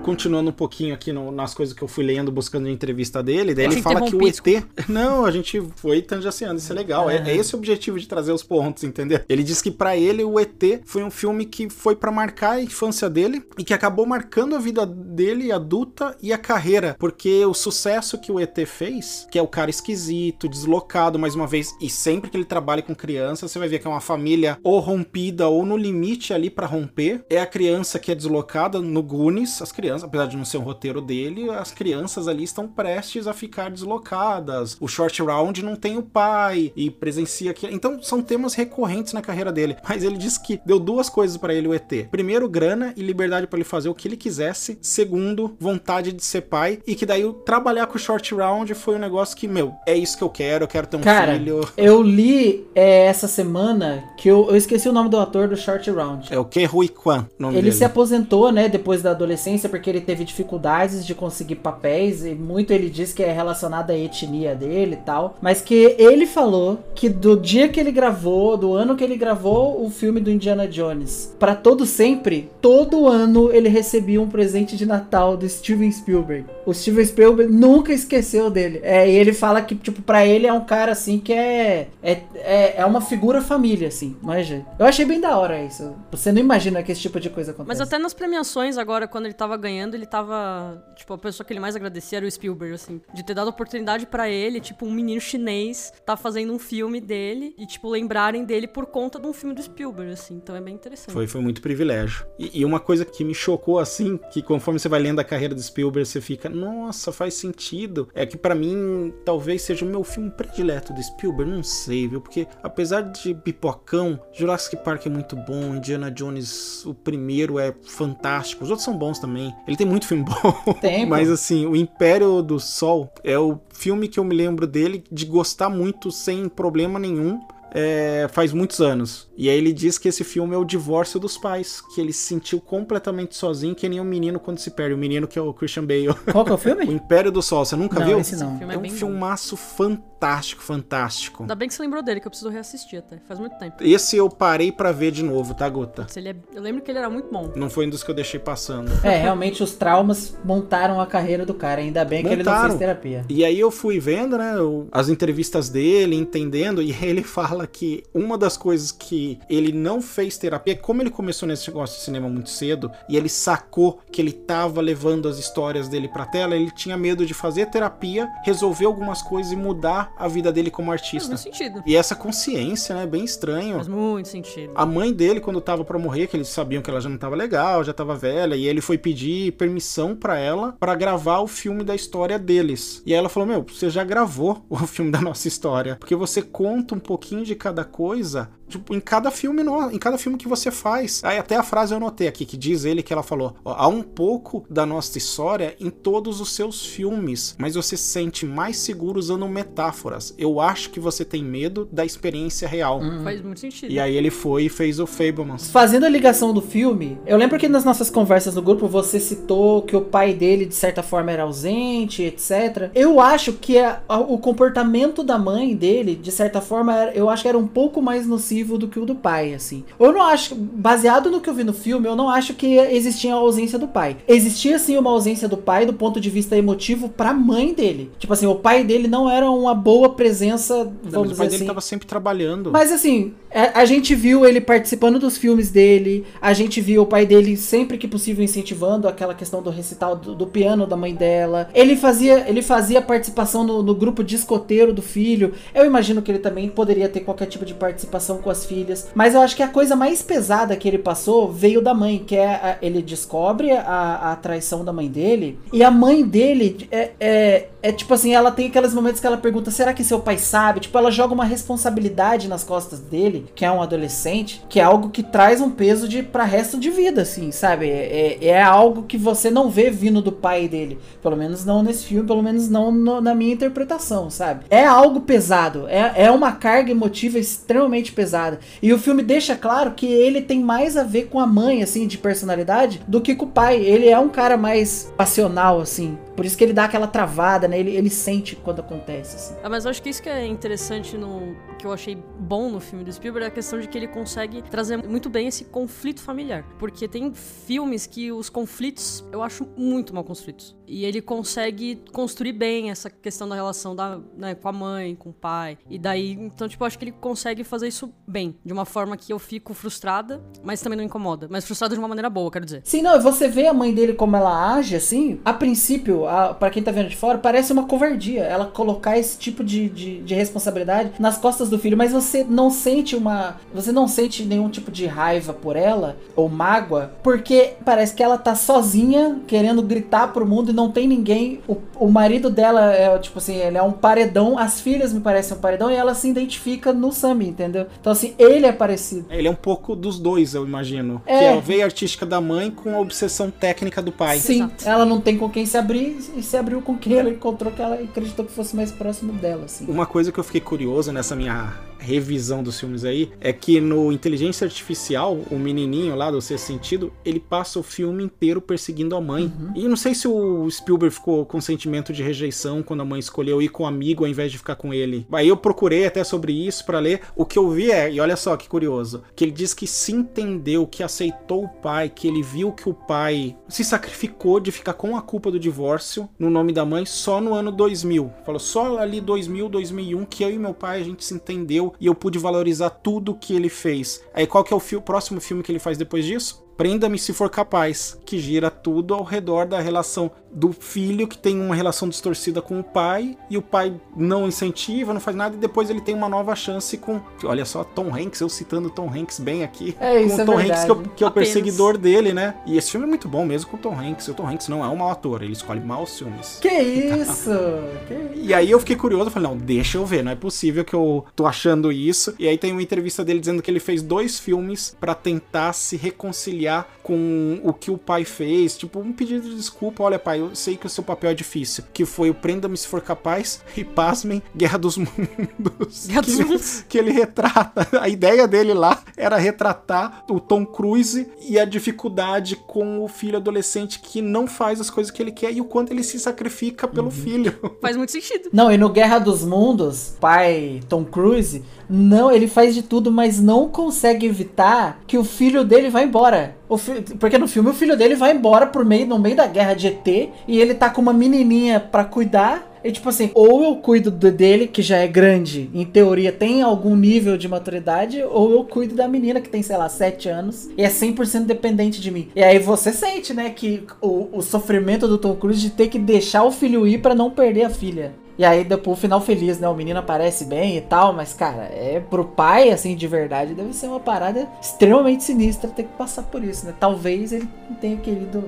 continuando um pouquinho aqui no, nas coisas que eu fui lendo, buscando a entrevista dele, daí ele fala que o ET. (laughs) Não, a gente foi tangenciando, isso é legal. É, é esse o objetivo de trazer os pontos, entendeu? Ele diz que para ele o ET foi um filme que foi para marcar a infância dele e que acabou marcando a vida dele adulta e a carreira, porque o sucesso que o ET fez, que é o cara esquisito, deslocado, mais uma vez, e sempre que ele trabalha com criança, você vai ver que é uma família ou rompida ou no limite ali para romper. É a criança que é deslocada no Goonies, as crianças crianças, apesar de não ser um roteiro dele, as crianças ali estão prestes a ficar deslocadas. O short round não tem o pai e presencia aquilo. Então são temas recorrentes na carreira dele. Mas ele disse que deu duas coisas para ele o ET. Primeiro, grana e liberdade para ele fazer o que ele quisesse. Segundo, vontade de ser pai e que daí trabalhar com o short round foi um negócio que, meu, é isso que eu quero, eu quero ter um Cara, filho. Eu li é, essa semana que eu, eu, esqueci o nome do ator do short round. É o Ke Rui Kwan, Ele dele. se aposentou, né, depois da adolescência porque ele teve dificuldades de conseguir papéis e muito ele diz que é relacionado à etnia dele e tal, mas que ele falou que do dia que ele gravou, do ano que ele gravou o filme do Indiana Jones, para todo sempre, todo ano ele recebia um presente de Natal do Steven Spielberg. O Steven Spielberg nunca esqueceu dele. É, e ele fala que tipo para ele é um cara assim que é é, é é uma figura família assim, manja. Eu achei bem da hora isso. Você não imagina que esse tipo de coisa acontece. Mas até nas premiações agora quando ele tava ganhando, ele tava. Tipo, a pessoa que ele mais agradecia era o Spielberg, assim. De ter dado oportunidade para ele, tipo, um menino chinês tá fazendo um filme dele e, tipo, lembrarem dele por conta de um filme do Spielberg, assim. Então é bem interessante. Foi, foi muito privilégio. E, e uma coisa que me chocou, assim, que conforme você vai lendo a carreira do Spielberg, você fica, nossa, faz sentido. É que para mim, talvez seja o meu filme predileto do Spielberg, não sei, viu? Porque apesar de Pipocão, Jurassic Park é muito bom, Indiana Jones, o primeiro é fantástico, os outros são bons também. Ele tem muito filme bom. (laughs) Tem, Mas assim, o Império do Sol é o filme que eu me lembro dele de gostar muito sem problema nenhum. É, faz muitos anos. E aí ele diz que esse filme é o divórcio dos pais, que ele se sentiu completamente sozinho, que nem um menino quando se perde. O menino que é o Christian Bale. Qual que é o filme? (laughs) o Império do Sol, você nunca não, viu? Esse não. Esse filme É é um bem bom. filmaço fantástico, fantástico. Ainda bem que você lembrou dele, que eu preciso reassistir até. Faz muito tempo. Esse eu parei pra ver de novo, tá, Gota? Ele é- Eu lembro que ele era muito bom. Não foi um dos que eu deixei passando. É, realmente os traumas montaram a carreira do cara. Ainda bem que ele não Montaram. fez terapia. E aí eu fui vendo, né, as entrevistas dele, entendendo, e (laughs) ele fala fala que uma das coisas que ele não fez terapia, como ele começou nesse negócio de cinema muito cedo e ele sacou que ele tava levando as histórias dele pra tela, ele tinha medo de fazer terapia, resolver algumas coisas e mudar a vida dele como Faz artista. muito sentido. E essa consciência, né, bem estranho. Faz muito sentido. A mãe dele, quando tava pra morrer, que eles sabiam que ela já não tava legal, já tava velha, e ele foi pedir permissão pra ela pra gravar o filme da história deles. E aí ela falou: Meu, você já gravou o filme da nossa história, porque você conta um pouquinho de cada coisa. Tipo, em cada filme, no- em cada filme que você faz. Aí até a frase eu notei aqui, que diz ele que ela falou: ó, há um pouco da nossa história em todos os seus filmes, mas você se sente mais seguro usando metáforas. Eu acho que você tem medo da experiência real. Faz muito sentido. E aí ele foi e fez o Fablemans. Fazendo a ligação do filme, eu lembro que nas nossas conversas no grupo você citou que o pai dele, de certa forma, era ausente, etc. Eu acho que a- a- o comportamento da mãe dele, de certa forma, era- eu acho que era um pouco mais nocivo do que o do pai, assim. Eu não acho, baseado no que eu vi no filme, eu não acho que existia a ausência do pai. Existia sim uma ausência do pai do ponto de vista emotivo pra mãe dele. Tipo assim, o pai dele não era uma boa presença, Mas vamos o dizer pai dele assim. tava sempre trabalhando. Mas assim, a, a gente viu ele participando dos filmes dele, a gente viu o pai dele sempre que possível incentivando aquela questão do recital do, do piano da mãe dela. Ele fazia, ele fazia participação no, no grupo de escoteiro do filho. Eu imagino que ele também poderia ter qualquer tipo de participação com as filhas. Mas eu acho que a coisa mais pesada que ele passou veio da mãe, que é ele descobre a, a traição da mãe dele. E a mãe dele é, é, é tipo assim, ela tem aqueles momentos que ela pergunta: será que seu pai sabe? Tipo, ela joga uma responsabilidade nas costas dele, que é um adolescente, que é algo que traz um peso de para resto de vida, assim, sabe? É, é, é algo que você não vê vindo do pai dele. Pelo menos não nesse filme, pelo menos não no- na minha interpretação, sabe? É algo pesado, é, é uma carga emotiva extremamente pesada. E o filme deixa claro que ele tem mais a ver com a mãe, assim, de personalidade, do que com o pai. Ele é um cara mais passional, assim. Por isso que ele dá aquela travada, né? Ele, ele sente quando acontece, assim. Ah, mas eu acho que isso que é interessante no que eu achei bom no filme do Spielberg é a questão de que ele consegue trazer muito bem esse conflito familiar, porque tem filmes que os conflitos eu acho muito mal construídos. E ele consegue construir bem essa questão da relação da, né, com a mãe, com o pai. E daí, então, tipo, eu acho que ele consegue fazer isso bem, de uma forma que eu fico frustrada, mas também não incomoda. Mas frustrada de uma maneira boa, quero dizer. Sim, não, você vê a mãe dele como ela age, assim, a princípio, para quem tá vendo de fora, parece uma covardia ela colocar esse tipo de, de, de responsabilidade nas costas do filho, mas você não sente uma. Você não sente nenhum tipo de raiva por ela, ou mágoa, porque parece que ela tá sozinha, querendo gritar pro mundo não tem ninguém. O, o marido dela é, tipo assim, ele é um paredão, as filhas me parecem um paredão, e ela se identifica no Sammy, entendeu? Então, assim, ele é parecido. Ele é um pouco dos dois, eu imagino. É. Que é a veia artística da mãe com a obsessão técnica do pai. Sim, Exato. ela não tem com quem se abrir e se abriu com quem ela encontrou que ela acreditou que fosse mais próximo dela, assim. Uma coisa que eu fiquei curioso nessa minha revisão dos filmes aí é que no Inteligência Artificial, o menininho lá do Sexto Sentido, ele passa o filme inteiro perseguindo a mãe. E não sei se o Spielberg ficou com sentimento de rejeição quando a mãe escolheu ir com o amigo ao invés de ficar com ele. Aí eu procurei até sobre isso pra ler. O que eu vi é, e olha só que curioso, que ele diz que se entendeu, que aceitou o pai, que ele viu que o pai se sacrificou de ficar com a culpa do divórcio no nome da mãe só no ano 2000. Falou só ali 2000, 2001 que eu e meu pai a gente se entendeu e eu pude valorizar tudo que ele fez. Aí qual que é o fi- próximo filme que ele faz depois disso? Prenda-me se for capaz, que gira tudo ao redor da relação do filho que tem uma relação distorcida com o pai e o pai não incentiva, não faz nada e depois ele tem uma nova chance com, olha só, Tom Hanks, eu citando Tom Hanks bem aqui, É, isso com é o Tom verdade. Hanks que, é o- que é o perseguidor dele, né? E esse filme é muito bom mesmo com o Tom Hanks. E o Tom Hanks não é um mau ator, ele escolhe maus filmes. Que isso? (laughs) que E aí eu fiquei curioso, falei, não, deixa eu ver, não é possível que eu tô achando isso. E aí tem uma entrevista dele dizendo que ele fez dois filmes pra tentar se reconciliar com o que o pai fez, tipo um pedido de desculpa, olha pai, eu sei que o seu papel é difícil, que foi o Prenda-me se for capaz e pasmem, Guerra dos (laughs) Mundos. Guerra dos que, Mundos. que ele retrata, a ideia dele lá era retratar o Tom Cruise e a dificuldade com o filho adolescente que não faz as coisas que ele quer e o quanto ele se sacrifica pelo filho. Faz muito sentido. Não, e no Guerra dos Mundos, pai Tom Cruise, não, ele faz de tudo, mas não consegue evitar que o filho dele vá embora. O fi- Porque no filme o filho dele vai embora por meio, no meio da guerra de ET e ele tá com uma menininha pra cuidar. E tipo assim, ou eu cuido do- dele, que já é grande, em teoria tem algum nível de maturidade, ou eu cuido da menina que tem, sei lá, 7 anos e é 100% dependente de mim. E aí você sente, né, que o, o sofrimento do Tom Cruise de ter que deixar o filho ir pra não perder a filha. E aí, depois, o final feliz, né? O menino aparece bem e tal, mas, cara, é pro pai, assim, de verdade, deve ser uma parada extremamente sinistra ter que passar por isso, né? Talvez ele tenha querido,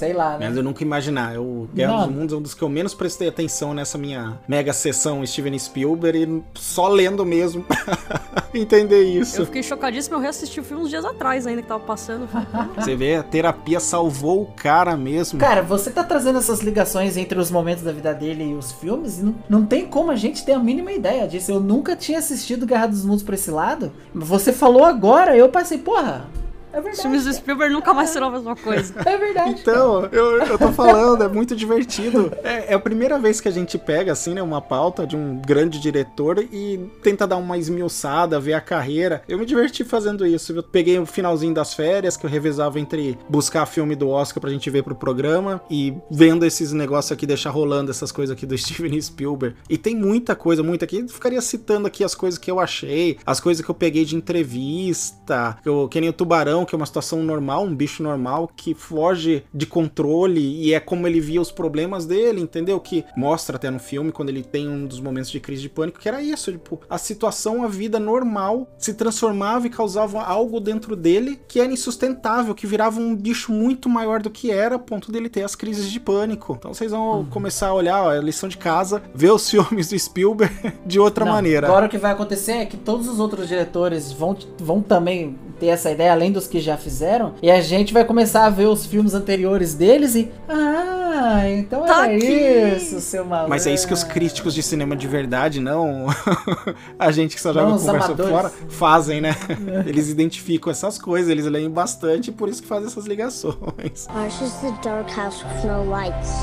sei lá, né? Mas eu nunca imaginar. Eu, Guerra Não. dos Mundos é um dos que eu menos prestei atenção nessa minha mega sessão Steven Spielberg e só lendo mesmo (laughs) entender isso. Eu fiquei chocadíssimo, eu reassisti o filme uns dias atrás ainda que tava passando. (laughs) Você vê, a terapia salvou o cara mesmo. Cara, você tá trazendo essas ligações entre os momentos da vida dele e os filmes, e não, não tem como a gente ter a mínima ideia disso. Eu nunca tinha assistido Guerra dos Mundos pra esse lado. Você falou agora, eu passei, porra, é Os verdade. filmes do Spielberg nunca mais serão a mesma coisa. É verdade. Então, eu, eu tô falando, é muito divertido. É, é a primeira vez que a gente pega, assim, né, uma pauta de um grande diretor e tenta dar uma esmiuçada, ver a carreira. Eu me diverti fazendo isso. Eu peguei o finalzinho das férias, que eu revezava entre buscar filme do Oscar pra gente ver pro programa e vendo esses negócios aqui, deixar rolando essas coisas aqui do (laughs) Steven Spielberg. E tem muita coisa, muita aqui. Eu ficaria citando aqui as coisas que eu achei, as coisas que eu peguei de entrevista, que, eu, que nem o Tubarão, que é uma situação normal, um bicho normal, que foge de controle e é como ele via os problemas dele, entendeu? Que mostra até no filme, quando ele tem um dos momentos de crise de pânico, que era isso, tipo, a situação, a vida normal se transformava e causava algo dentro dele que era insustentável, que virava um bicho muito maior do que era, a ponto dele ter as crises de pânico. Então vocês vão começar a olhar, ó, a lição de casa, ver os (laughs) filmes do Spielberg de outra Não, maneira. Agora o que vai acontecer é que todos os outros diretores vão, vão também ter essa ideia, além dos que já fizeram, e a gente vai começar a ver os filmes anteriores deles e. Ah, então Tá era aqui. isso, seu maluco. Mas é isso que os críticos de cinema de verdade, não (laughs) a gente que só joga Não, conversa amadores. fora, fazem, né? Eles identificam essas coisas, eles leem bastante e por isso que fazem essas ligações.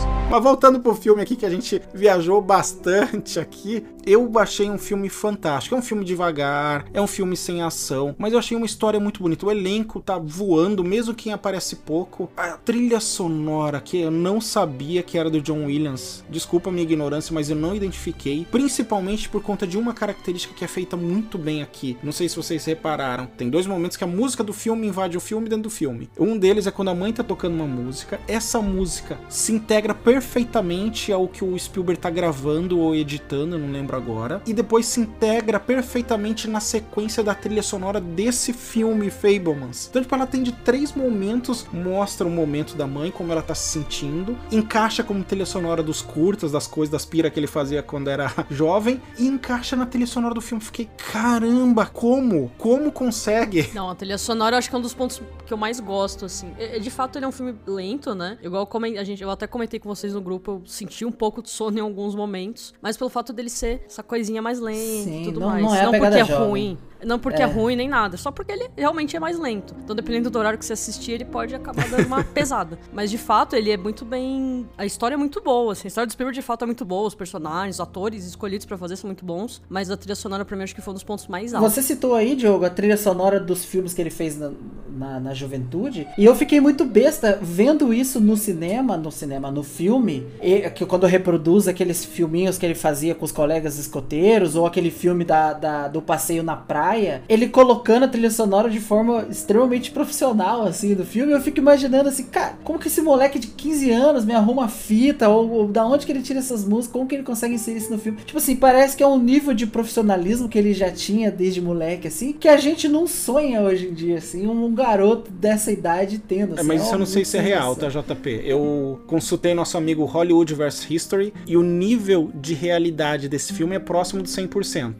(laughs) Mas voltando pro filme aqui, que a gente viajou bastante aqui, eu achei um filme fantástico. É um filme devagar, é um filme sem ação, mas eu achei uma história muito bonita. O elenco tá voando, mesmo quem aparece pouco. A trilha sonora, que eu não sabia que era do John Williams. Desculpa a minha ignorância, mas eu não identifiquei. Principalmente por conta de uma característica que é feita muito bem aqui. Não sei se vocês repararam. Tem dois momentos que a música do filme invade o filme dentro do filme. Um deles é quando a mãe tá tocando uma música. Essa música se integra perfeitamente ao que o Spielberg tá gravando ou editando, não lembro agora. E depois se integra perfeitamente na sequência da trilha sonora desse filme Fablemans. Então, tipo, ela tem de três momentos, mostra o momento da mãe, como ela tá se sentindo, encaixa como trilha sonora dos curtas, das coisas, das pira que ele fazia quando era (laughs) jovem, e encaixa na trilha sonora do filme. Fiquei, caramba, como? Como consegue? Não, a trilha sonora eu acho que é um dos pontos que eu mais gosto, assim. É- é- De fato, ele é um filme lento, né? Igual a gente, eu até comentei com vocês no grupo, eu senti um pouco de sono em alguns momentos, mas pelo fato dele ser essa coisinha mais lenta Sim, e tudo não- mais. não é a porque é jovem. ruim. Não porque É. é. ruim nem nada, só porque ele realmente é mais lento. Então, dependendo do horário que você assistir, ele pode acabar dando uma (laughs) pesada. Mas de fato, ele é muito bem. A história é muito boa, assim. A história do Spielberg de fato é muito boa, os personagens, os atores escolhidos pra fazer são muito bons. Mas a trilha sonora, pra mim, acho que foi um dos pontos mais altos. Você citou aí, Diogo, a trilha sonora dos filmes que ele fez na, na, na juventude. E eu fiquei muito besta vendo isso no cinema, no cinema, no filme. E, que quando reproduz aqueles filminhos que ele fazia com os colegas escoteiros, ou aquele filme da, da- do passeio na praia, ele colocando a trilha sonora de forma extremamente profissional, assim, do filme. Eu fico imaginando assim, cara, como que esse moleque de 15 anos me arruma fita, ou, ou da onde que ele tira essas músicas, como que ele consegue inserir isso no filme? Tipo assim, parece que é um nível de profissionalismo que ele já tinha desde moleque, assim, que a gente não sonha hoje em dia, assim, um garoto dessa idade tendo. É, assim, mas é isso eu não sei se é real, tá, JP? Eu consultei nosso amigo Hollywood vs History e o nível de realidade desse filme é próximo de 100%.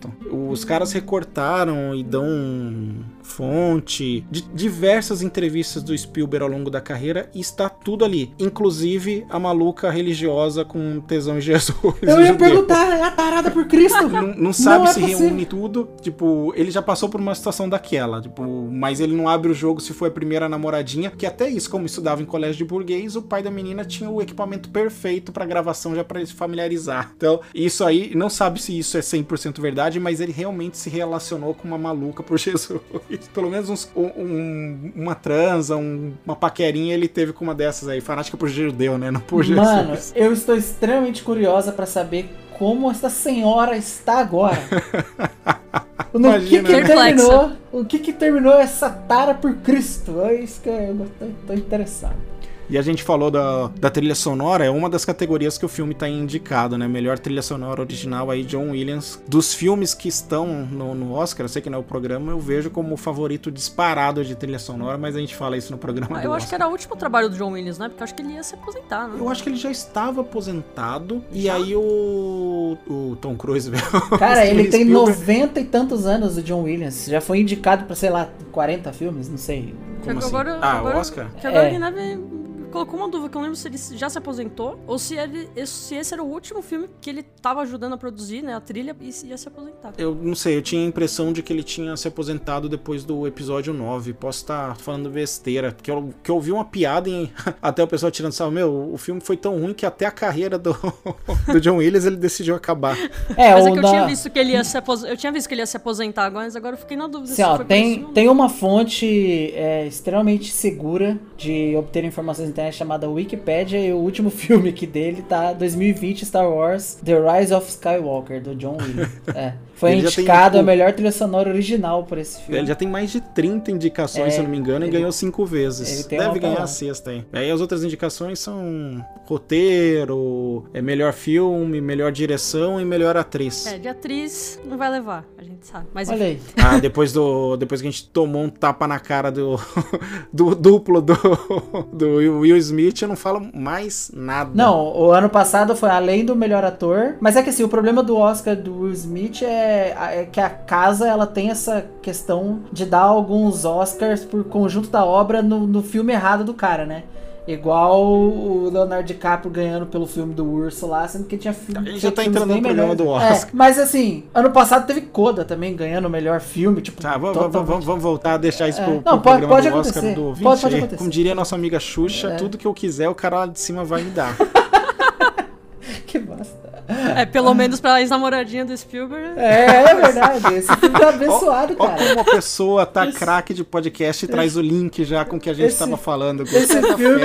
Os caras recortaram e dão fonte de diversas entrevistas do Spielberg ao longo da carreira e está tudo ali. Inclusive a maluca religiosa com tesão em Jesus. Eu ia (laughs) perguntar, é a tarada por Cristo? Não, não sabe é se possível. reúne tudo. Tipo, ele já passou por uma situação daquela. Tipo, mas ele não abre o jogo se foi a primeira namoradinha. Que até isso, como estudava em colégio de burguês, o pai da menina tinha o equipamento perfeito pra gravação já pra ele se familiarizar. Então, isso aí, não sabe se isso é 100% verdade, mas ele realmente se relacionou com uma maluca por (laughs) Jesus. (laughs) Pelo menos uns- um- um- uma transa, um- uma paquerinha ele teve com uma dessas aí. Fanática por judeu, né? Não por Jesus. Mano, eu estou extremamente curiosa pra saber como essa senhora está agora. (laughs) No Imagina, que, que né? terminou? O que que terminou essa tara por Cristo? É isso que eu tô, tô interessado. E a gente falou da, da trilha sonora, é uma das categorias que o filme tá indicado, né? Melhor trilha sonora original aí, John Williams. Dos filmes que estão no, no Oscar, eu sei que não é o programa, eu vejo como o favorito disparado de trilha sonora, mas a gente fala isso no programa Ah, do eu acho que Oscar. era o último trabalho do John Williams, né? Porque eu acho que ele ia se aposentar, né? Eu acho que ele já estava aposentado, e aí o, o Tom Cruise, (laughs) velho. Cara, ele tem Spielberg- 90 e tantos anos, o John Williams. Já foi indicado pra, sei lá, 40 filmes, não sei. Como assim? agora, Ah, agora, o Oscar? Que agora É. ele deve. Colocou uma dúvida que eu não lembro se ele já se aposentou ou se, ele, se esse era o último filme que ele tava ajudando a produzir, né? A trilha e se ia se aposentar. Eu não sei, eu tinha a impressão de que ele tinha se aposentado depois do episódio 9. Posso estar falando besteira. Que eu, que eu ouvi uma piada em. (laughs) Até o pessoal tirando sal. Meu, o filme foi tão ruim que até a carreira do, (laughs) do John Williams ele decidiu acabar. É, Mas é o que eu da- tinha visto que ele ia se aposentar. Eu tinha visto que ele ia se aposentar agora, mas agora eu fiquei na dúvida Assim, se ó, foi por tem, tem uma fonte é, extremamente segura de obter informações internet chamada Wikipedia e o último (laughs) filme aqui dele tá 2020 Star Wars The Rise of Skywalker, do John Williams. (laughs) É. Foi Ele já tem, indicado tipo, a melhor trilha sonora original por esse filme. Ele já tem mais de 30 indicações, É, se eu não me engano, e ele- ganhou cinco vezes. ele tem Deve ganhar a sexta aí. Aí as outras indicações são roteiro, é melhor filme, melhor direção e melhor atriz. É, de atriz não vai levar, a gente sabe. Mas Olha enfim. aí. Ah, depois do. Depois que a gente tomou um tapa na cara do. (laughs) do duplo do. do Will Smith, eu não falo mais nada. Não, o ano passado foi além do melhor ator. Mas é que assim, o problema do Oscar do Will Smith é, é que a casa ela tem essa questão de dar alguns Oscars por conjunto da obra no, no filme errado do cara, né? Igual o Leonardo DiCaprio ganhando pelo filme do Urso lá, sendo que tinha filme. Gente já tá entrando no programa do É, Oscar. mas assim, ano passado teve Coda também ganhando o melhor filme. Tipo, Tá, vamos, totalmente- vamos, voltar a deixar isso É. pro, Não, pro pode- programa pode do Oscar acontecer. do ouvinte. Pode- pode acontecer. Como diria nossa amiga Xuxa, É. tudo que eu quiser, o cara lá de cima vai me dar. (laughs) É, pelo menos pra ex-namoradinha do Spielberg. É, é verdade. Esse filme tá abençoado, Ó cara. como a pessoa tá craque de podcast e traz o link já com o que a gente esse- tava falando. esse tá filme-.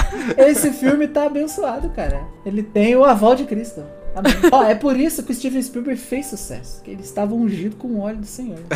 (laughs) Esse filme tá abençoado, cara. Ele tem o aval de Cristo. Ó, é por isso que o Steven Spielberg fez sucesso. Que ele estava ungido com o óleo do Senhor. (laughs)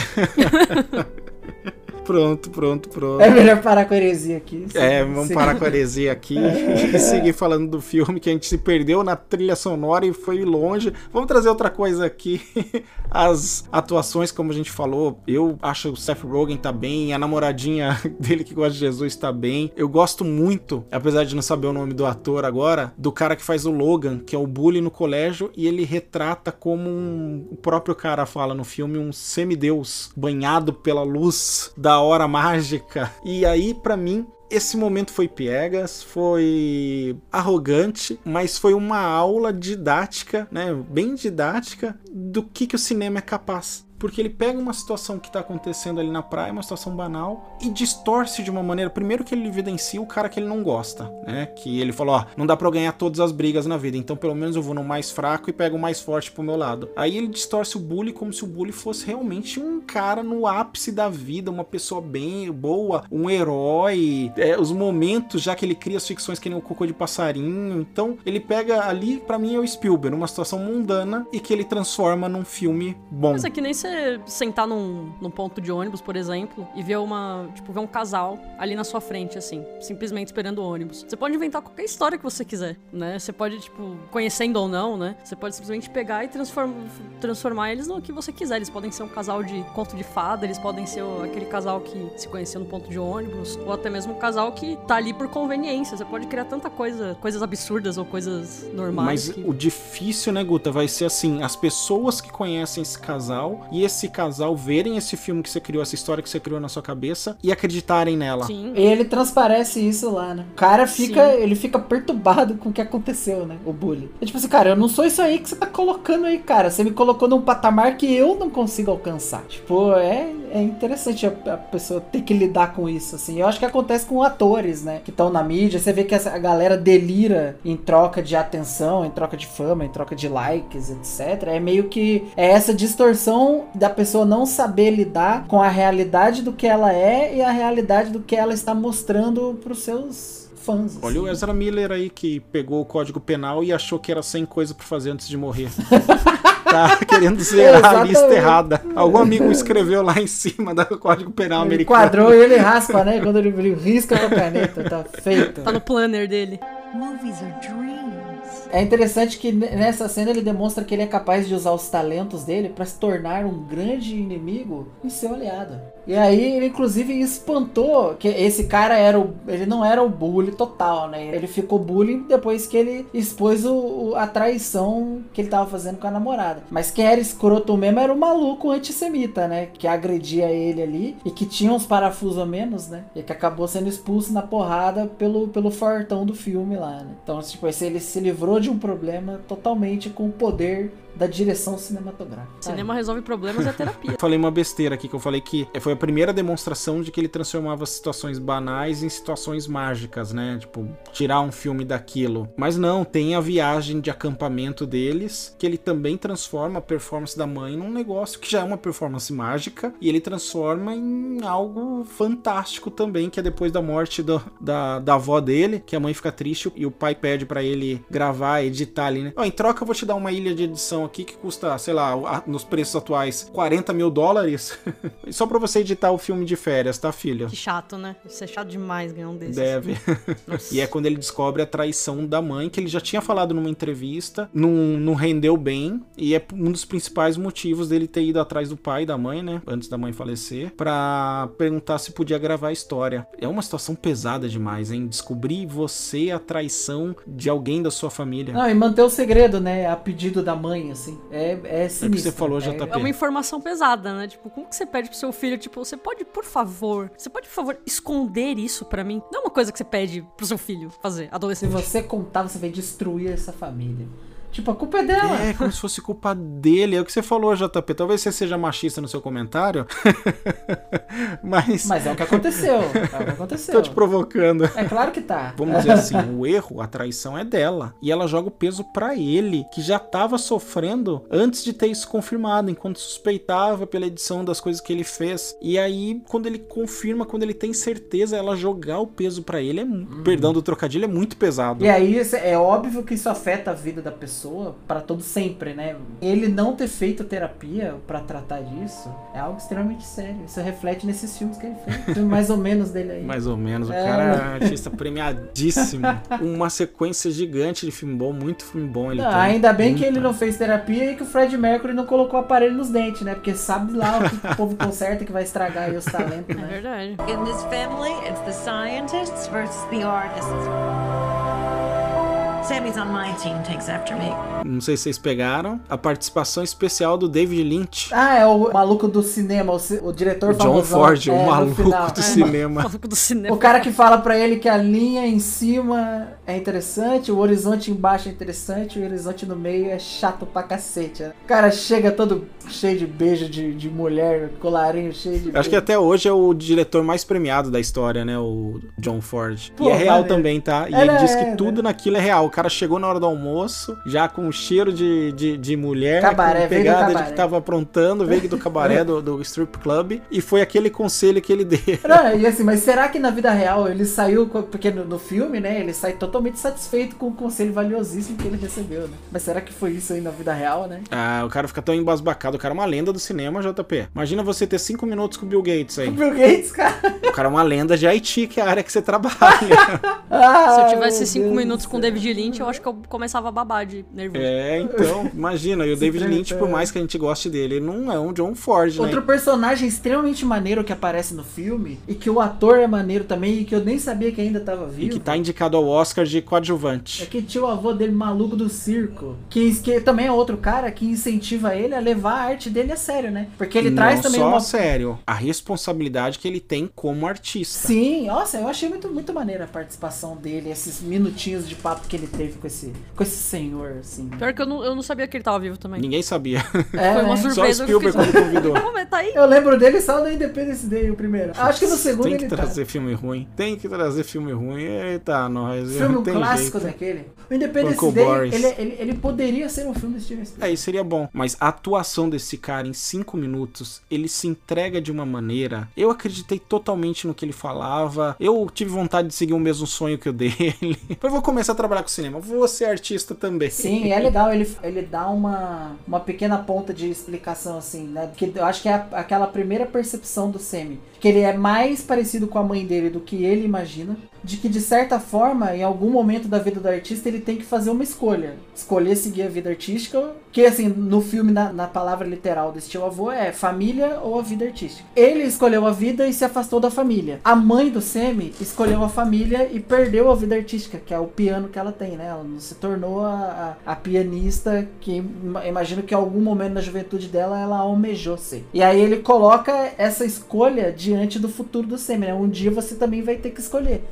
Pronto, pronto, pronto. É melhor parar com a heresia aqui. É, vamos Sim. parar com a heresia aqui (laughs) e seguir falando do filme que a gente se perdeu na trilha sonora e foi longe. Vamos trazer outra coisa aqui. (laughs) As atuações, como a gente falou, eu acho o Seth Rogen tá bem, a namoradinha (laughs) dele que gosta de Jesus tá bem. Eu gosto muito, apesar de não saber o nome do ator agora, do cara que faz o Logan, que é o bully no colégio, e ele retrata como um, o próprio cara fala no filme, um semideus banhado pela luz da hora mágica. E aí, pra mim, esse momento foi piegas, foi arrogante, mas foi uma aula didática, né, bem didática do que que o cinema é capaz. Porque ele pega uma situação que tá acontecendo ali na praia, uma situação banal, e distorce de uma maneira. Primeiro que ele evidencia o cara que ele não gosta, né? Que ele falou: ó, não dá eu ganhar todas as brigas na vida, então pelo menos eu vou no mais fraco e pego o mais forte pro meu lado. Aí ele distorce o bully como se o bully fosse realmente um cara no ápice da vida, uma pessoa bem boa, um herói. É, os momentos, já que ele cria as ficções que nem o cocô de passarinho. Então ele pega ali, pra mim, é o Spielberg, uma situação mundana e que ele transforma num filme bom. Mas é que nem você sentar num, num ponto de ônibus, por exemplo, e ver uma. Tipo, ver um casal ali na sua frente, assim, simplesmente esperando o ônibus. Você pode inventar qualquer história que você quiser, né? Você pode, tipo, conhecendo ou não, né? Você pode simplesmente pegar e transform, transformar eles no que você quiser. Eles podem ser um casal de conto de fada, eles podem ser aquele casal que se conheceu no ponto de ônibus, ou até mesmo um casal que tá ali por conveniência. Você pode criar tanta coisa, coisas absurdas ou coisas normais. Mas que... o difícil, né, Guta, vai ser assim: as pessoas que conhecem esse casal e esse casal verem esse filme que você criou, essa história que você criou na sua cabeça e acreditarem nela. Sim. E ele transparece isso lá, né? O cara fica, Sim. ele fica perturbado com o que aconteceu, né? O bully. É tipo assim, cara, eu não sou isso aí que você tá colocando aí, cara. Você me colocou num patamar que eu não consigo alcançar. Tipo, é, é interessante a, a pessoa ter que lidar com isso, assim. Eu acho que acontece com atores, né? Que estão na mídia. Você vê que essa, a galera delira em troca de atenção, em troca de fama, em troca de likes, etc. É meio que é essa distorção da pessoa não saber lidar com a realidade do que ela é e a realidade do que ela está mostrando pros seus fãs. Olha o assim. Ezra Miller aí que pegou o código penal e achou que era 100 coisas pra fazer antes de morrer. (laughs) tá querendo zerar a lista errada. Algum amigo escreveu lá em cima do código penal Ele americano. quadrou e ele raspa, né? Quando ele, ele risca com a caneta, tá feito. Tá no planner dele. Movies are dreams. É interessante que nessa cena ele demonstra que ele é capaz de usar os talentos dele pra se tornar um grande inimigo e seu aliado. E aí ele inclusive espantou que esse cara era o, ele não era o bully total, né? Ele ficou bullying depois que ele expôs o, o- a traição que ele tava fazendo com a namorada. Mas quem era escroto mesmo era o maluco antissemita, né? Que agredia ele ali e que tinha uns parafusos a menos, né? E que acabou sendo expulso na porrada pelo, pelo fortão do filme lá, né? Então, tipo, esse- ele se livrou de um problema totalmente com o poder da direção cinematográfica. Cinema resolve problemas é terapia. Falei uma besteira aqui que eu falei que foi a primeira demonstração de que ele transformava situações banais em situações mágicas, né? Tipo, tirar um filme daquilo. Mas não, tem a viagem de acampamento deles, que ele também transforma a performance da mãe num negócio que já é uma performance mágica e ele transforma em algo fantástico também, que é depois da morte do- da, da avó dele, que a mãe fica triste e o pai pede pra ele gravar, editar ali, né? Ó, em troca eu vou te dar uma ilha de edição aqui que custa, sei lá, nos preços atuais, 40 mil dólares. (laughs) Só pra você editar o filme de férias, tá, filho? Que chato, né? Isso é chato demais ganhar um desses. Deve. (laughs) E é quando ele descobre a traição da mãe, que ele já tinha falado numa entrevista, não, não rendeu bem, e é um dos principais motivos dele ter ido atrás do pai e da mãe, né? Antes da mãe falecer, pra perguntar se podia gravar a história. É uma situação pesada demais, hein? Descobrir você a traição de alguém da sua família. Não, e manter o segredo, né? A pedido da mãe, assim. É, é É o sinistro. que você falou, é, JP. É uma informação pesada, né? Tipo, como que você pede pro seu filho, tipo, você pode, por favor, você pode, por favor, esconder isso pra mim? Não é uma coisa que você pede pro seu filho fazer, Se adolescente. você contar, você vai destruir essa família. Tipo, a culpa é dela. É, como se fosse culpa dele. É o que você falou, JP. Talvez você seja machista no seu comentário. (laughs) Mas, Mas é o que aconteceu. É o que (laughs) aconteceu. tô te provocando. É claro que tá. Vamos dizer (laughs) assim, o erro, a traição é dela. E ela joga o peso pra ele, que já tava sofrendo antes de ter isso confirmado, enquanto suspeitava pela edição das coisas que ele fez. E aí, quando ele confirma, quando ele tem certeza, ela jogar o peso pra ele, é, mu- perdão do trocadilho, é muito pesado. E aí é óbvio que isso afeta a vida da pessoa para todo sempre, né? Ele não ter feito terapia pra tratar disso é algo extremamente sério. Isso reflete nesses filmes que ele fez. (laughs) Mais ou menos dele aí. Mais ou menos, o É. cara é artista premiadíssimo. (laughs) Uma sequência gigante de filme bom, muito filme bom ele Não, tem. ainda bem que Muita. ele não fez terapia e que o Fred Mercury não colocou aparelho nos dentes, né? Porque sabe lá o que o (laughs) povo conserta que vai estragar aí os talentos, É né? verdade. In this family, it's the scientists versus the artists. Sammy's on my team, takes after me. Não sei se vocês pegaram. A participação especial do David Lynch. Ah, é o maluco do cinema, o, ci- o diretor O John. Ford, É, o maluco do É. cinema. (laughs) Maluco do cinema. O cara que fala pra ele que a linha em cima é interessante, o horizonte embaixo é interessante, o horizonte no meio é chato pra cacete. né? O cara chega todo cheio de beijo de, de mulher, colarinho cheio de Acho que beijo. até hoje é o diretor mais premiado da história, né? O John Ford. Pô, e é real também, tá? E Era, ele diz que é, tudo naquilo é real. O cara chegou na hora do almoço, já com cheiro de, de, de mulher, Cabaré, com pegada de que tava aprontando, veio do cabaré, do, do strip club, e foi aquele conselho que ele deu. Não, e assim, mas será que na vida real ele saiu, porque no, no filme, né, ele sai totalmente satisfeito com o conselho valiosíssimo que ele recebeu, né? Mas será que foi isso aí na vida real, né? Ah, o cara fica tão embasbacado. O cara é uma lenda do cinema, JP. Imagina você ter cinco minutos com o Bill Gates aí. O Bill Gates, cara. O cara é uma lenda de Haiti, que é a área que você trabalha. Ah, Se eu tivesse cinco Deus minutos do com o. David Lynch, eu acho que eu começava a babar de nervoso. É, então, imagina. E o (laughs) David Lynch, por mais que a gente goste dele, ele não é um John Ford, né? Outro personagem extremamente maneiro que aparece no filme e que o ator é maneiro também e que eu nem sabia que ainda tava E vivo. que tá indicado ao Oscar de É coadjuvante. que tinha o avô dele maluco do circo, que, que também é outro cara que incentiva ele a levar a arte dele a sério, né? Porque ele não traz também só uma. sério, a responsabilidade que ele tem como artista. Sim, nossa, eu achei muito, muito maneira a participação dele, esses minutinhos de papo que ele teve com esse, com esse senhor, assim. Pior que eu não, eu não sabia que ele tava vivo também. Ninguém sabia. É, (laughs) Foi uma? Só o surpresa. eu Spielberg quando convidou. (laughs) Tá aí. Eu lembro dele só no Independence Day, o primeiro. Acho que no segundo Tem que ele tá. trazer filme ruim. Tem que trazer filme ruim. Eita, nós. Filme não tem clássico jeito. daquele. O Independence Uncle Day, Boris. ele, ele, ele poderia ser um filme do Steven Spielberg. É, isso seria bom. Mas a atuação desse cara em cinco minutos, ele se entrega de uma maneira. Eu acreditei totalmente no que ele falava. Eu tive vontade de seguir o mesmo sonho que o (laughs) dele. Eu vou começar a trabalhar com cinema. Vou ser artista também. Sim, é legal, ele, ele dá uma, uma pequena ponta de explicação, assim, né? Porque eu acho que é aquela primeira percepção do Semi. Que ele é mais parecido com a mãe dele do que ele imagina. De que, de certa forma, em algum momento da vida do artista, ele tem que fazer uma escolha. Escolher seguir a vida artística. Que, assim, no filme, na, na palavra literal desse tio avô, é família ou a vida artística. Ele escolheu a vida e se afastou da família. A mãe do Semi escolheu a família e perdeu a vida artística, que é o piano que ela tem, né? Ela não se tornou a, a, a pianista que ima- imagino que em algum momento na juventude dela ela almejou ser. E aí ele coloca essa escolha diante do futuro do Semi, né? Um dia você também vai ter que escolher.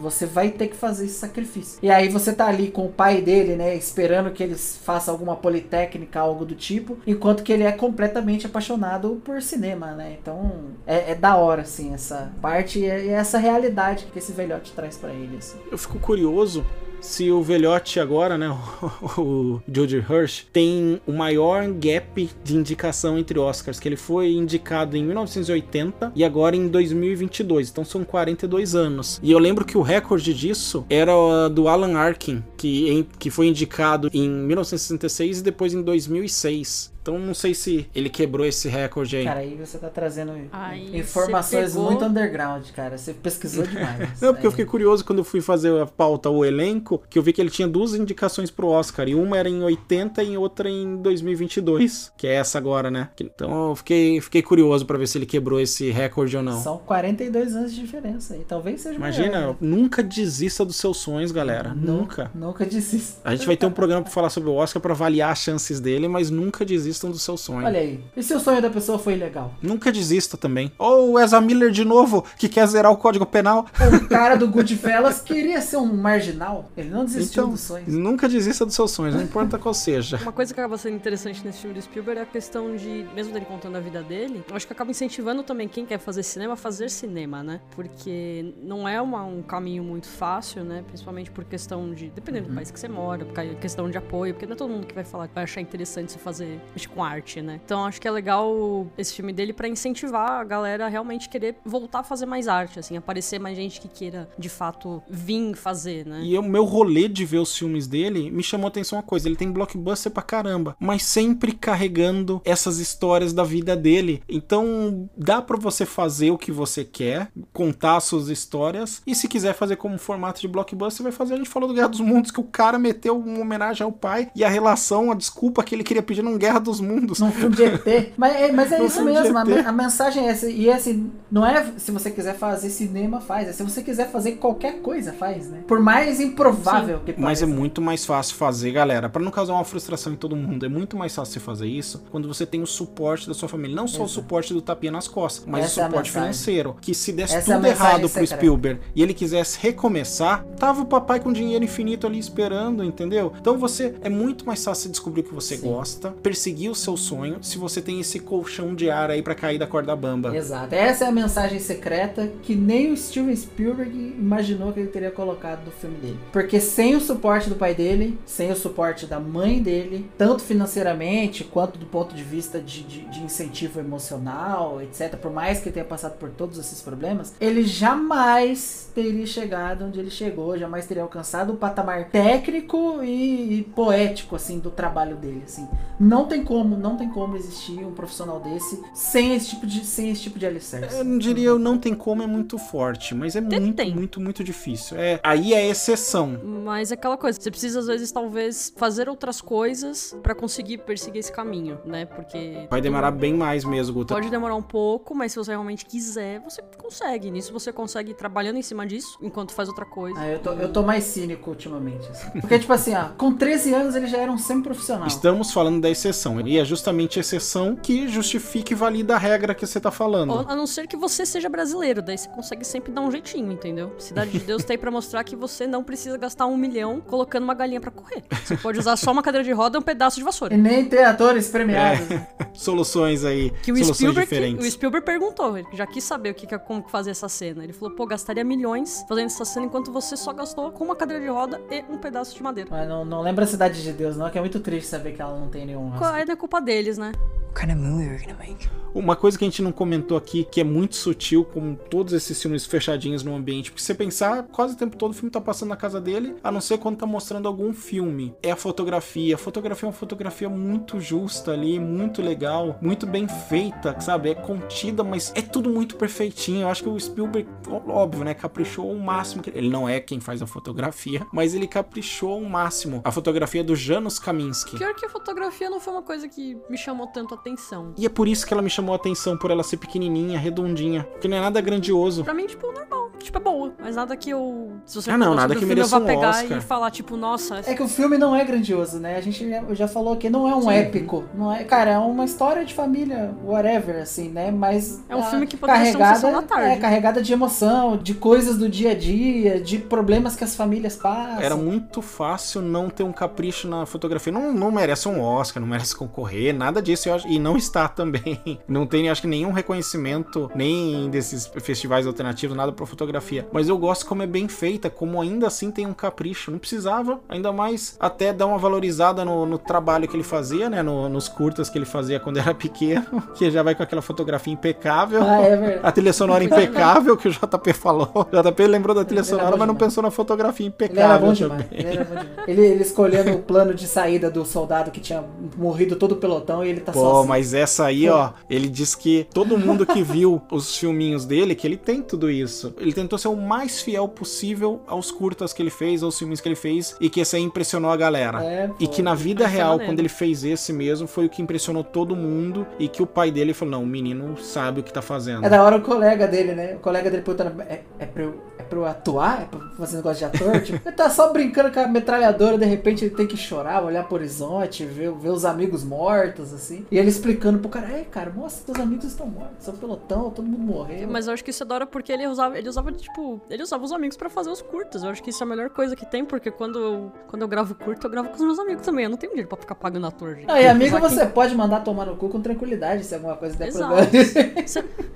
Você, vai ter que fazer esse sacrifício. E aí você tá ali com o pai dele, né? Esperando que eles façam alguma politécnica, algo do tipo, enquanto que ele é completamente apaixonado por cinema, né? Então é, é da hora, assim, essa parte e é- e essa realidade que esse velhote traz pra ele, assim. Eu fico curioso se o velhote agora, né, (laughs) o George Hirsch, tem o maior gap de indicação entre Oscars, que ele foi indicado em 1980 e agora em 2022, então são 42 anos. E eu lembro que o recorde disso era do Alan Arkin, que, em- que foi indicado em 1966 e depois em 2006. Então não sei se ele quebrou esse recorde aí. Cara, aí você tá trazendo Aí informações pegou- muito underground, cara. Você pesquisou demais. (laughs) Não, porque eu fiquei curioso quando eu fui fazer a pauta, o elenco, que eu vi que ele tinha duas indicações pro Oscar, e uma era em 80 e outra em 2022, que é essa agora, né? Então eu fiquei, fiquei curioso pra ver se ele quebrou esse recorde ou não. São 42 anos de diferença aí. Talvez seja Imagina, maior, né? nunca desista dos seus sonhos, galera. Nunca. Nunca isso. A gente vai ter um programa pra falar sobre o Oscar pra avaliar as chances dele, mas nunca desistam dos seus sonhos. Olha aí. E se o sonho da pessoa foi legal? Nunca desista também. Ou o Ezra Miller de novo, que quer zerar o Código Penal. (laughs) O cara do Goodfellas queria ser um marginal. Ele não desistiu Então, dos sonhos. nunca desista dos seus sonhos, não importa qual seja. Uma coisa que acaba sendo interessante nesse filme do Spielberg é a questão de, mesmo dele contando a vida dele, eu acho que acaba incentivando também quem quer fazer cinema a fazer cinema, né? Porque não é uma- um caminho muito fácil, né? Principalmente por questão de. Dependendo do país que você mora, por questão de apoio, porque não é todo mundo que vai falar que vai achar interessante você fazer com arte, né? Então acho que é legal esse filme dele pra incentivar a galera a realmente querer voltar a fazer mais arte, assim, aparecer mais gente que queira de fato vir fazer, né? E o meu rolê de ver os filmes dele me chamou a atenção uma coisa: ele tem blockbuster pra caramba, mas sempre carregando essas histórias da vida dele. Então dá pra você fazer o que você quer, contar as suas histórias, e se quiser fazer como formato de blockbuster, vai fazer. A gente falou do Guerra dos Mundos, que o cara meteu uma homenagem ao pai e a relação, a desculpa que ele queria pedir num Guerra dos Mundos. Num filme de ET. Mas é, mas é Num isso mesmo. A, a mensagem é essa. E é assim, não é se você quiser fazer cinema, faz. É se você quiser fazer qualquer coisa, faz, né? Por mais improvável que Mas é pareça. muito mais fácil fazer, galera. Pra não causar uma frustração em todo mundo, é muito mais fácil você fazer isso quando você tem o suporte da sua família. Não só o suporte do tapinha nas costas, mas Essa é o a suporte mensagem. financeiro. Que se desse Essa é tudo errado pro secreta. Spielberg e ele quisesse recomeçar, tava o papai com dinheiro infinito ali esperando, entendeu? Então você é muito mais fácil descobrir o que você Sim. gosta, perseguir o seu sonho, se você tem esse colchão de ar aí pra cair da corda bamba. Exato. Essa é a mensagem secreta que nem o Steven Spielberg imaginou que ele teria colocado no filme dele. Porque sem o suporte do pai dele, sem o suporte da mãe dele, tanto financeiramente quanto do ponto de vista de, de- de incentivo emocional, etc., por mais que tenha passado por todos esses problemas, ele jamais teria chegado onde ele chegou, jamais teria alcançado o patamar técnico e, e poético, assim, do trabalho dele, assim. Não tem como, não tem como existir um profissional desse sem esse tipo de, sem esse tipo de alicerce. Eu não diria não tem como, é muito forte, mas é Tem, muito, tem. muito, muito difícil. É, aí é exceção. Mas é aquela coisa, você precisa às vezes talvez fazer outras coisas pra conseguir perseguir esse caminho, né? Porque Vai demorar bem mais mesmo, Guta. Pode demorar um pouco, mas se você realmente quiser, você consegue. Nisso você consegue ir trabalhando em cima disso enquanto faz outra coisa. Ah, eu, tô, eu tô mais cínico ultimamente. assim. Porque, tipo assim, ó, com 13 anos ele já era um semi-profissional. Estamos falando da exceção. E é justamente a exceção que justifica e valida a regra que você tá falando. Ou, a não ser que você seja brasileiro, daí você consegue sempre dar um jeitinho, entendeu? Cidade de Deus tá aí pra mostrar que você não precisa gastar um milhão colocando uma galinha pra correr. Você pode usar só uma cadeira de roda e um pedaço de vassoura. E nem ter atores premiados. né? (laughs) Soluções aí, Que o soluções Spielberg, diferentes. o Spielberg perguntou, ele já quis saber o que, que é- como que fazer essa cena. Ele falou, pô, gastaria milhões fazendo essa cena enquanto você só gastou com uma cadeira de roda e um pedaço de madeira. Mas não, não lembra a Cidade de Deus, não, que é muito triste saber que ela não tem nenhum. Aí não é culpa deles, né? What kind of movie are we gonna make? Uma coisa que a gente não comentou aqui, que é muito sutil, como todos esses filmes fechadinhos no ambiente, porque se você pensar, quase o tempo todo o filme tá passando na casa dele, a não ser quando tá mostrando algum filme. É a fotografia. A fotografia é uma fotografia muito justa ali, muito legal, muito bem feita, sabe? É contida, mas é tudo muito perfeitinho. Eu acho que o Spielberg, óbvio, né, caprichou o máximo. que- Ele não é quem faz a fotografia, mas ele caprichou ao máximo. A fotografia do Janusz Kaminski. Pior que a fotografia não foi uma coisa que me chamou tanto atenção. E é por isso que ela me chamou a atenção, por ela ser pequenininha, redondinha. Que não é nada grandioso. Pra mim, tipo, normal. Tipo, é boa. Mas nada que eu. Se você Ah, não, nada que o filme, eu mereça vá um pegar Oscar. e falar, tipo, nossa. É que o filme não é grandioso, né? A gente já, já falou que não é um épico. Não é, cara, é uma história de família, whatever, assim, né? Mas. É um filme que poderia ser uma carregada, sessão da tarde. É, carregada de emoção, de coisas do dia a dia, de problemas que as famílias passam. Era muito fácil não ter um capricho na fotografia. Não, não merece um Oscar, não merece concorrer, nada disso. eu acho- e não está também. (laughs) Não tem, acho que, nenhum reconhecimento, nem desses festivais alternativos, nada pra fotografia. Mas eu gosto como é bem feita, como ainda assim tem um capricho. Não precisava, ainda mais até dar uma valorizada no, no trabalho que ele fazia, né? no- nos curtas que ele fazia quando era (laughs) pequeno, que já vai com aquela fotografia impecável. Ah, é verdade. (laughs) A trilha sonora impecável que o JP falou. O JP lembrou da trilha Ele sonora, mas não pensou na fotografia Ele impecável demais. também. Ele. Ele, ele escolhendo o plano de saída do soldado que tinha morrido todo o pelotão e ele tá Pô, sozinho. mas essa aí, ó, ele diz que todo mundo que viu os filminhos dele, que ele tem tudo isso. Ele tentou ser o mais fiel possível aos curtas que ele fez, aos filmes que ele fez, e que esse aí impressionou a galera. É, E que na vida real, maneiro. quando ele fez esse mesmo, foi o que impressionou todo mundo, e que o pai dele falou, não, o menino sabe o que tá fazendo. É da hora o colega dele, né? O colega dele perguntando: é, é, pra, eu, é pra eu atuar? É pra fazer negócio de ator? (laughs) tipo, ele tá só brincando com a metralhadora, de repente ele tem que chorar, olhar pro horizonte, ver, ver os amigos mortos, assim. E ele explicando pro cara: é, cara, mostra, teus amigos estão mortos, são pelotão, todo mundo morreu. Mas eu acho que isso é da hora porque ele usava, ele usava, tipo, ele usava os amigos pra fazer os curtas. Eu acho que isso é a melhor coisa que tem, porque quando eu, quando eu gravo curto, eu gravo com os meus amigos também. Eu não tenho dinheiro pra ficar pagando ator, gente. Não, e amigo quem- você pode mandar tomar no cu com tranquilidade se alguma coisa der Exato. problema.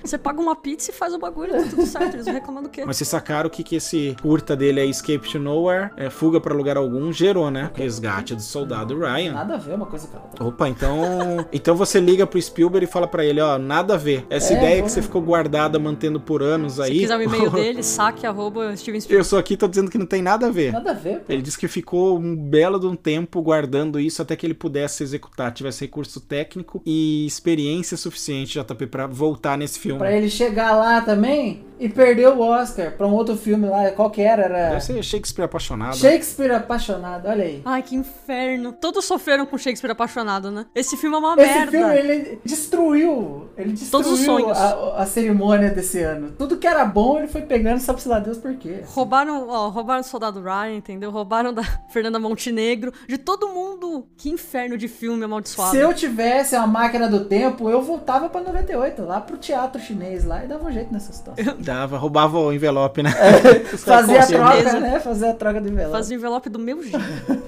Você, paga uma pizza e faz o bagulho, tá tudo certo. Eles vão reclamar do quê? Mas vocês sacaram que, que esse curta dele é Escape to Nowhere, é Fuga pra Lugar Algum, gerou, né? Resgate do Soldado Ryan. Nada a ver uma coisa com a outra. Opa, então. então você liga pro Spielberg e fala pra ele, ó, nada a ver. Essa É, ideia vamos- que você ficou guardada mantendo por anos Se aí. quiser o e-mail dele, (laughs) saque arroba Steven Spielberg. Eu sou aqui tô dizendo que não tem nada a ver. Nada a ver, pô. Ele disse que ficou um belo de um tempo guardando isso até que ele pudesse executar, tivesse recurso técnico e experiência suficiente, JP, pra voltar nesse filme. Pra ele chegar lá também e perder o Oscar pra um outro filme lá, qual que era? Era Deve ser Shakespeare apaixonado. Shakespeare Apaixonado, olha aí. Ai, que inferno. Todos sofreram com Shakespeare apaixonado, né? Esse filme é uma Esse merda. filme, ele destruiu, ele destruiu Todos os sonhos. a, a cerimônia desse ano. Tudo que era bom, ele foi pegando, sabe se lá Deus por quê. Roubaram, ó, roubaram o Soldado Ryan, entendeu? Roubaram da (laughs) Fernanda Montenegro, de todo mundo. Que inferno de filme amaldiçoado. Se eu tivesse uma máquina do tempo, eu voltava pra 98, lá pro teatro chinês lá e dava um jeito nessa situação. (laughs) Dava, roubava o envelope, né? (laughs) Fazer a com troca, certeza. né? Fazer a troca do envelope. Fazer o envelope do meu jeito.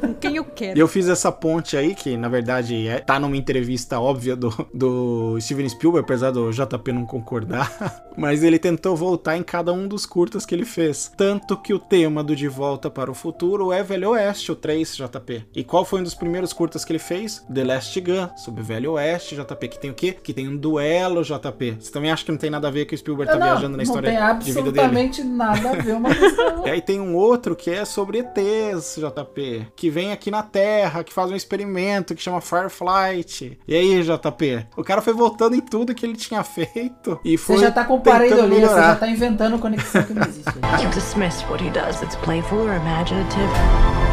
com quem eu quero. E eu fiz essa ponte aí, que na verdade é, tá numa entrevista óbvia do, do Steven Spielberg, apesar do JP não concordar. Mas ele tentou voltar em cada um dos curtas que ele fez. Tanto que o tema do De Volta para o Futuro é Velho Oeste, o 3, JP. E qual foi um dos primeiros curtas que ele fez? The Last Gun, sobre Velho Oeste, JP. Que tem o quê? Que tem um duelo, JP. Você também acha que não tem nada a ver que o Spielberg tá não, viajando na história não tem de vida dele? absolutamente nada a ver uma (laughs) coisa E aí tem um outro que é sobre ETs, JP, que vem aqui na Terra, que faz um experimento que chama Fireflight. E aí, JP? O cara foi voltando em tudo que ele tinha feito e foi Você já tá com tentando pareidolia, você já tá inventando conexão Alex Dismiss what he does. It's playful or imaginative.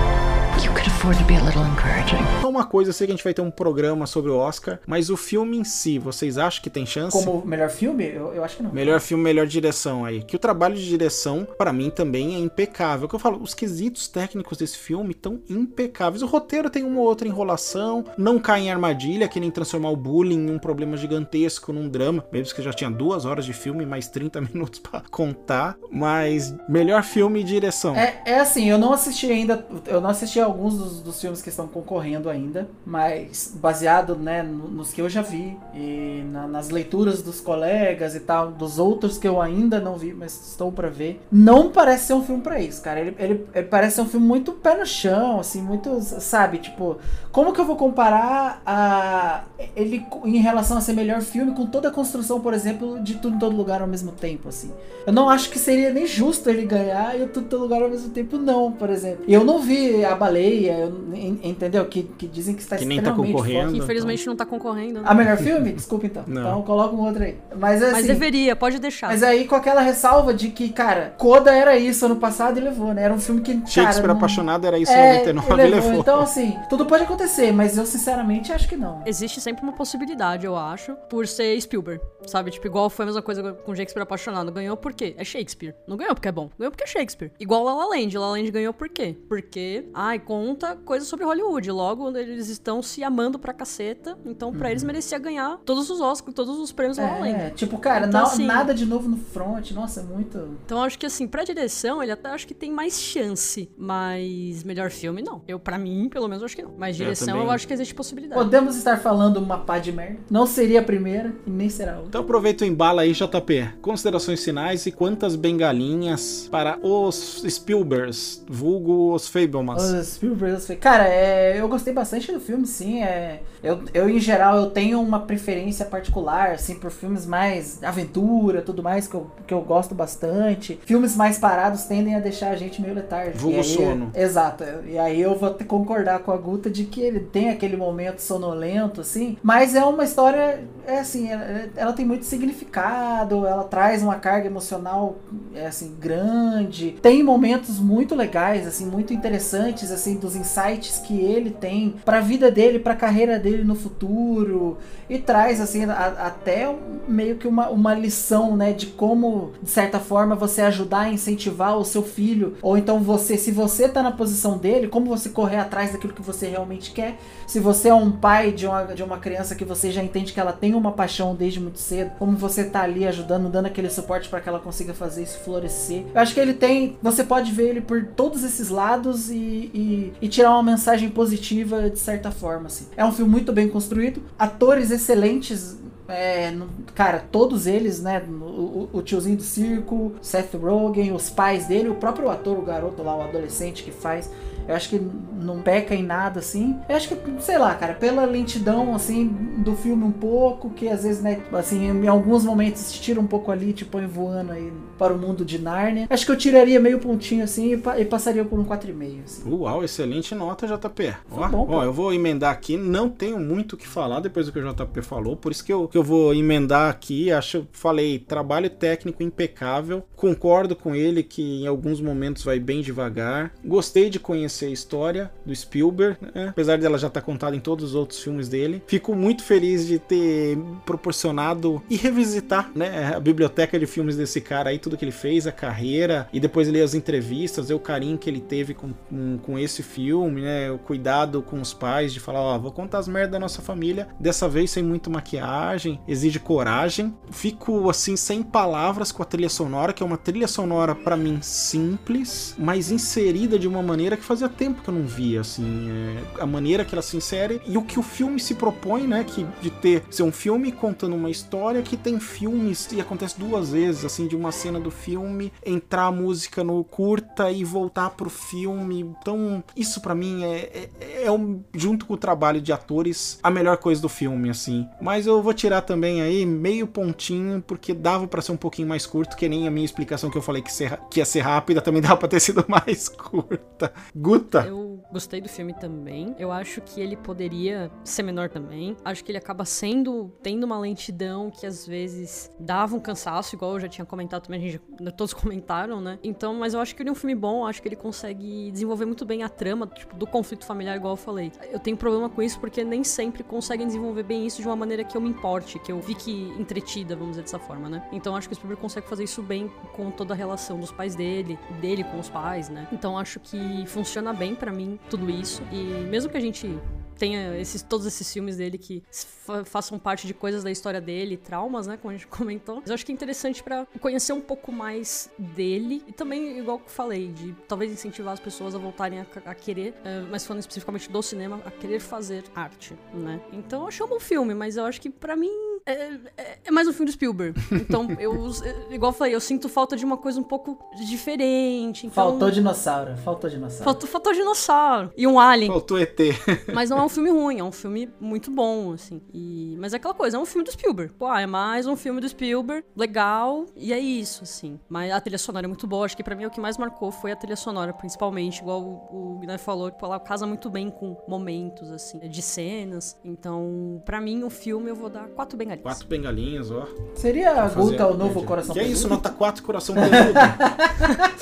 Só uma coisa, eu sei que a gente vai ter um programa sobre o Oscar, mas o filme em si, vocês acham que tem chance? Como melhor filme, eu, eu acho que não. Melhor filme, melhor direção aí. Que o trabalho de direção, pra mim, também é impecável. O que eu falo, os quesitos técnicos desse filme estão impecáveis. O roteiro tem uma ou outra enrolação, não cai em armadilha, que nem transformar o bullying em um problema gigantesco num drama. Mesmo que já tinha duas horas de filme, mais 30 (laughs) minutos pra contar. Mas melhor filme e direção. É, é assim, eu não assisti ainda, eu não assisti alguns dos, dos filmes que estão concorrendo ainda, mas baseado, né, no- nos que eu já vi e na- nas leituras dos colegas e tal, dos outros que eu ainda não vi, mas estou pra ver, não parece ser um filme pra isso, cara. Ele, ele, ele parece ser um filme muito pé no chão, assim, muito, sabe, tipo, como que eu vou comparar a ele em relação a ser melhor filme com toda a construção, por exemplo, de tudo em todo lugar ao mesmo tempo, assim. Eu não acho que seria nem justo ele ganhar e tudo em todo lugar ao mesmo tempo não, por exemplo. Eu não vi a baleia, eu, en- entendeu? Que, que dizem que está Que nem tá extremamente concorrendo. forte. Que infelizmente não tá concorrendo. né? A melhor filme? Desculpa então. Não. Então coloca um outro aí. Mas assim, Mas deveria, pode deixar. mas aí com aquela ressalva de que, cara, Coda era isso ano passado e levou, né? Era um filme que, cara, Shakespeare não- apaixonado era isso em é, 99 ele e levou. levou. Então assim, tudo pode acontecer, mas eu sinceramente acho que não. Existe sempre uma possibilidade, eu acho, por ser Spielberg. Sabe? Tipo, igual foi a mesma coisa com Shakespeare apaixonado. Ganhou por quê? É Shakespeare. Não ganhou porque é bom. Ganhou porque é Shakespeare. Igual La La Land. La La Land ganhou por quê? Porque, ai, conta coisas sobre Hollywood. Logo, eles estão se amando pra caceta. Então, pra eles merecia ganhar todos os Oscars, todos os prêmios Land. Uhum. É, tipo, cara, Então, na- assim- nada de novo no front. Nossa, é muito. Então eu acho que assim, pra direção, ele até acho que tem mais chance. Mas melhor filme, não. Eu, pra mim, pelo menos, eu acho que não. Mas direção, eu, também. acho que existe possibilidade. Podemos estar falando uma pá de merda. Não seria a primeira e nem será a outra. Então aproveita o embalo aí, JP. Considerações finais e quantas bengalinhas para os Spielbergs, vulgo os Fablemans. Os Spielberg, Fe- Cara, é, eu gostei bastante do filme, sim. É, eu, eu, em geral, eu tenho uma preferência particular, assim, por filmes mais aventura, tudo mais, que eu, que eu gosto bastante. Filmes mais parados tendem a deixar a gente meio letárgico. Vulgo aí- sono. Exato. E aí eu vou concordar com a Guta de que ele tem aquele momento sonolento, assim. Mas é uma história, é assim, ela, ela tem muito significado, ela traz uma carga emocional, é assim, grande. Tem momentos muito legais, assim, muito interessantes, assim, dos insights que ele tem pra vida dele, pra carreira dele no futuro. E traz, assim, a- até um- meio que uma, uma lição, né, de como, de certa forma, você ajudar a incentivar o seu filho. Ou então você, se você tá na posição dele, como você correr atrás daquilo que você realmente quer. Se você é um pai de uma, de uma criança que você já entende que ela tem uma paixão desde muito cedo, como você tá ali ajudando, dando aquele suporte para que ela consiga fazer isso florescer. Eu acho que ele tem. Você pode ver ele por todos esses lados e, e, e tirar uma mensagem positiva de certa forma. Assim. É um filme muito bem construído, atores excelentes. É, no- cara, todos eles, né? O, o- tiozinho do circo, Seth Rogen, os pais dele, o próprio ator, o garoto lá, o adolescente que faz. Eu acho que não peca em nada, assim. Eu acho que, sei lá, cara, pela lentidão, assim, do filme um pouco, que às vezes, né, assim, em alguns momentos tira um pouco ali, te põe voando aí para o mundo de Nárnia. Acho que eu tiraria meio pontinho, assim, e, e passaria por um 4,5, assim. Uau, excelente nota, JP. Ó, bom, ó, eu vou emendar aqui, não tenho muito o que falar depois do que o JP falou, por isso que eu, que eu vou emendar aqui. Acho, falei, trabalho técnico impecável. Concordo com ele que em alguns momentos vai bem devagar. Gostei de conhecer a história do Spielberg, né? apesar dela já estar contada em todos os outros filmes dele. Fico muito feliz de ter proporcionado e revisitar, né, a biblioteca de filmes desse cara aí, tudo que ele fez, a carreira, e depois ler as entrevistas, ver o carinho que ele teve com, com, com esse filme, né, o cuidado com os pais, de falar, ó, vou contar as merdas da nossa família, dessa vez sem muito maquiagem, exige coragem. Fico, assim, sem palavras com a trilha sonora, que é uma trilha sonora para mim simples, mas inserida de uma maneira que fazia tempo que eu não via, assim, é, a maneira que ela se insere e o que o filme se propõe, né, que de ter ser um filme contando uma história que tem filmes e acontece duas vezes, assim, de uma cena do filme entrar a música no curta e voltar pro filme. Então, isso para mim é, é, é um, junto com o trabalho de atores a melhor coisa do filme, assim. Mas eu vou tirar também aí meio pontinho porque dava para ser um pouquinho mais curto, que nem a minha explicação que eu falei que, ser, que ia ser rápida também dava para ter sido (laughs) mais curta. Puta! Eu gostei do filme também. Eu acho que ele poderia ser menor também. Acho que ele acaba sendo, tendo uma lentidão que às vezes dava um cansaço, igual eu já tinha comentado também, gente, já- todos (laughs) comentaram, né? Então, mas eu acho que ele é um filme bom, acho que ele consegue desenvolver muito bem a trama, tipo, do conflito familiar, igual eu falei. Eu tenho problema com isso porque nem sempre conseguem desenvolver bem isso de uma maneira que eu me importe, que eu fique entretida, vamos dizer dessa forma, né? Então acho que o Spielberg consegue fazer isso bem com toda a relação dos pais dele, dele com os pais, né? Então acho que funciona bem pra mim tudo isso. E mesmo que a gente tenha esses, todos esses filmes dele que fa- façam parte de coisas da história dele, traumas, né, como a gente (laughs) comentou. Mas eu acho que é interessante pra conhecer um pouco mais dele e também, igual que eu falei, de talvez incentivar as pessoas a voltarem a, a querer, eh, mas falando especificamente do cinema, a querer fazer arte, né? Então eu acho um bom filme, mas eu acho que pra mim é, é- é mais um filme do Spielberg. Então eu, eh, igual eu falei, eu sinto falta de uma coisa um pouco diferente. Então, Faltou dinossauro, faltou dinossauro. Faltou, faltou dinossauro. E um alien. Faltou ET. (laughs) Mas não é um filme ruim, é um filme muito bom, assim. E... Mas é aquela coisa, é um filme do Spielberg. Pô, ah, é mais um filme do Spielberg, legal, e é isso, assim. Mas a trilha sonora é muito boa, acho que pra mim o que mais marcou foi a trilha sonora, principalmente, igual o, o Guilherme falou, tipo, ela casa muito bem com momentos, assim, de cenas. Então, pra mim, o filme eu vou dar quatro bengalinhas. Quatro bengalinhas, ó. Seria a Guta o novo coração Que é isso, peludo? nota 4, coração peludo.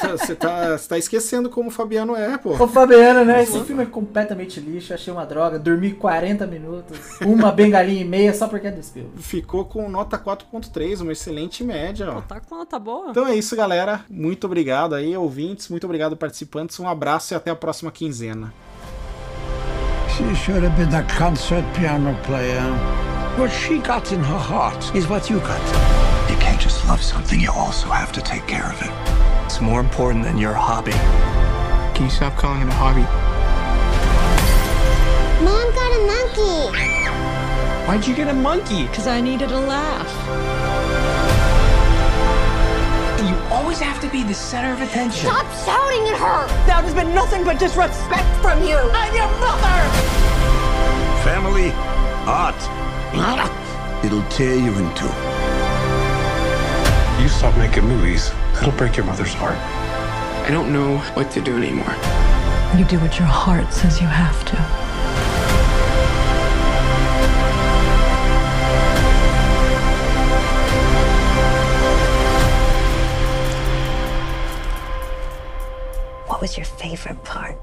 (laughs) Você tá, cê tá esquecendo como o Fabiano é, pô. Ô Fabiano, né? Esse filme é completamente lixo, achei uma droga, dormi 40 minutos, uma bengalinha e meia só porque é do Spielberg. Ficou com nota 4.3, uma excelente média, ó. Pô, tá com uma nota boa? Então é isso, galera. Muito obrigado aí, ouvintes. Muito obrigado, participantes. Um abraço e até a próxima quinzena. She should have been a concert piano player. What she got in her heart is what you got. You can't just love something, you also have to take care of it. It's more important than your hobby. Can you stop calling it a hobby? Mom got a monkey. Why'd you get a monkey? Because I needed a laugh. You always have to be the center of attention. Stop shouting at her! That has been nothing but disrespect from you. I'm your mother! Family, art. It'll tear you in two. You stop making movies, it'll break your mother's heart. I don't know what to do anymore. You do what your heart says you have to. What was your favorite part?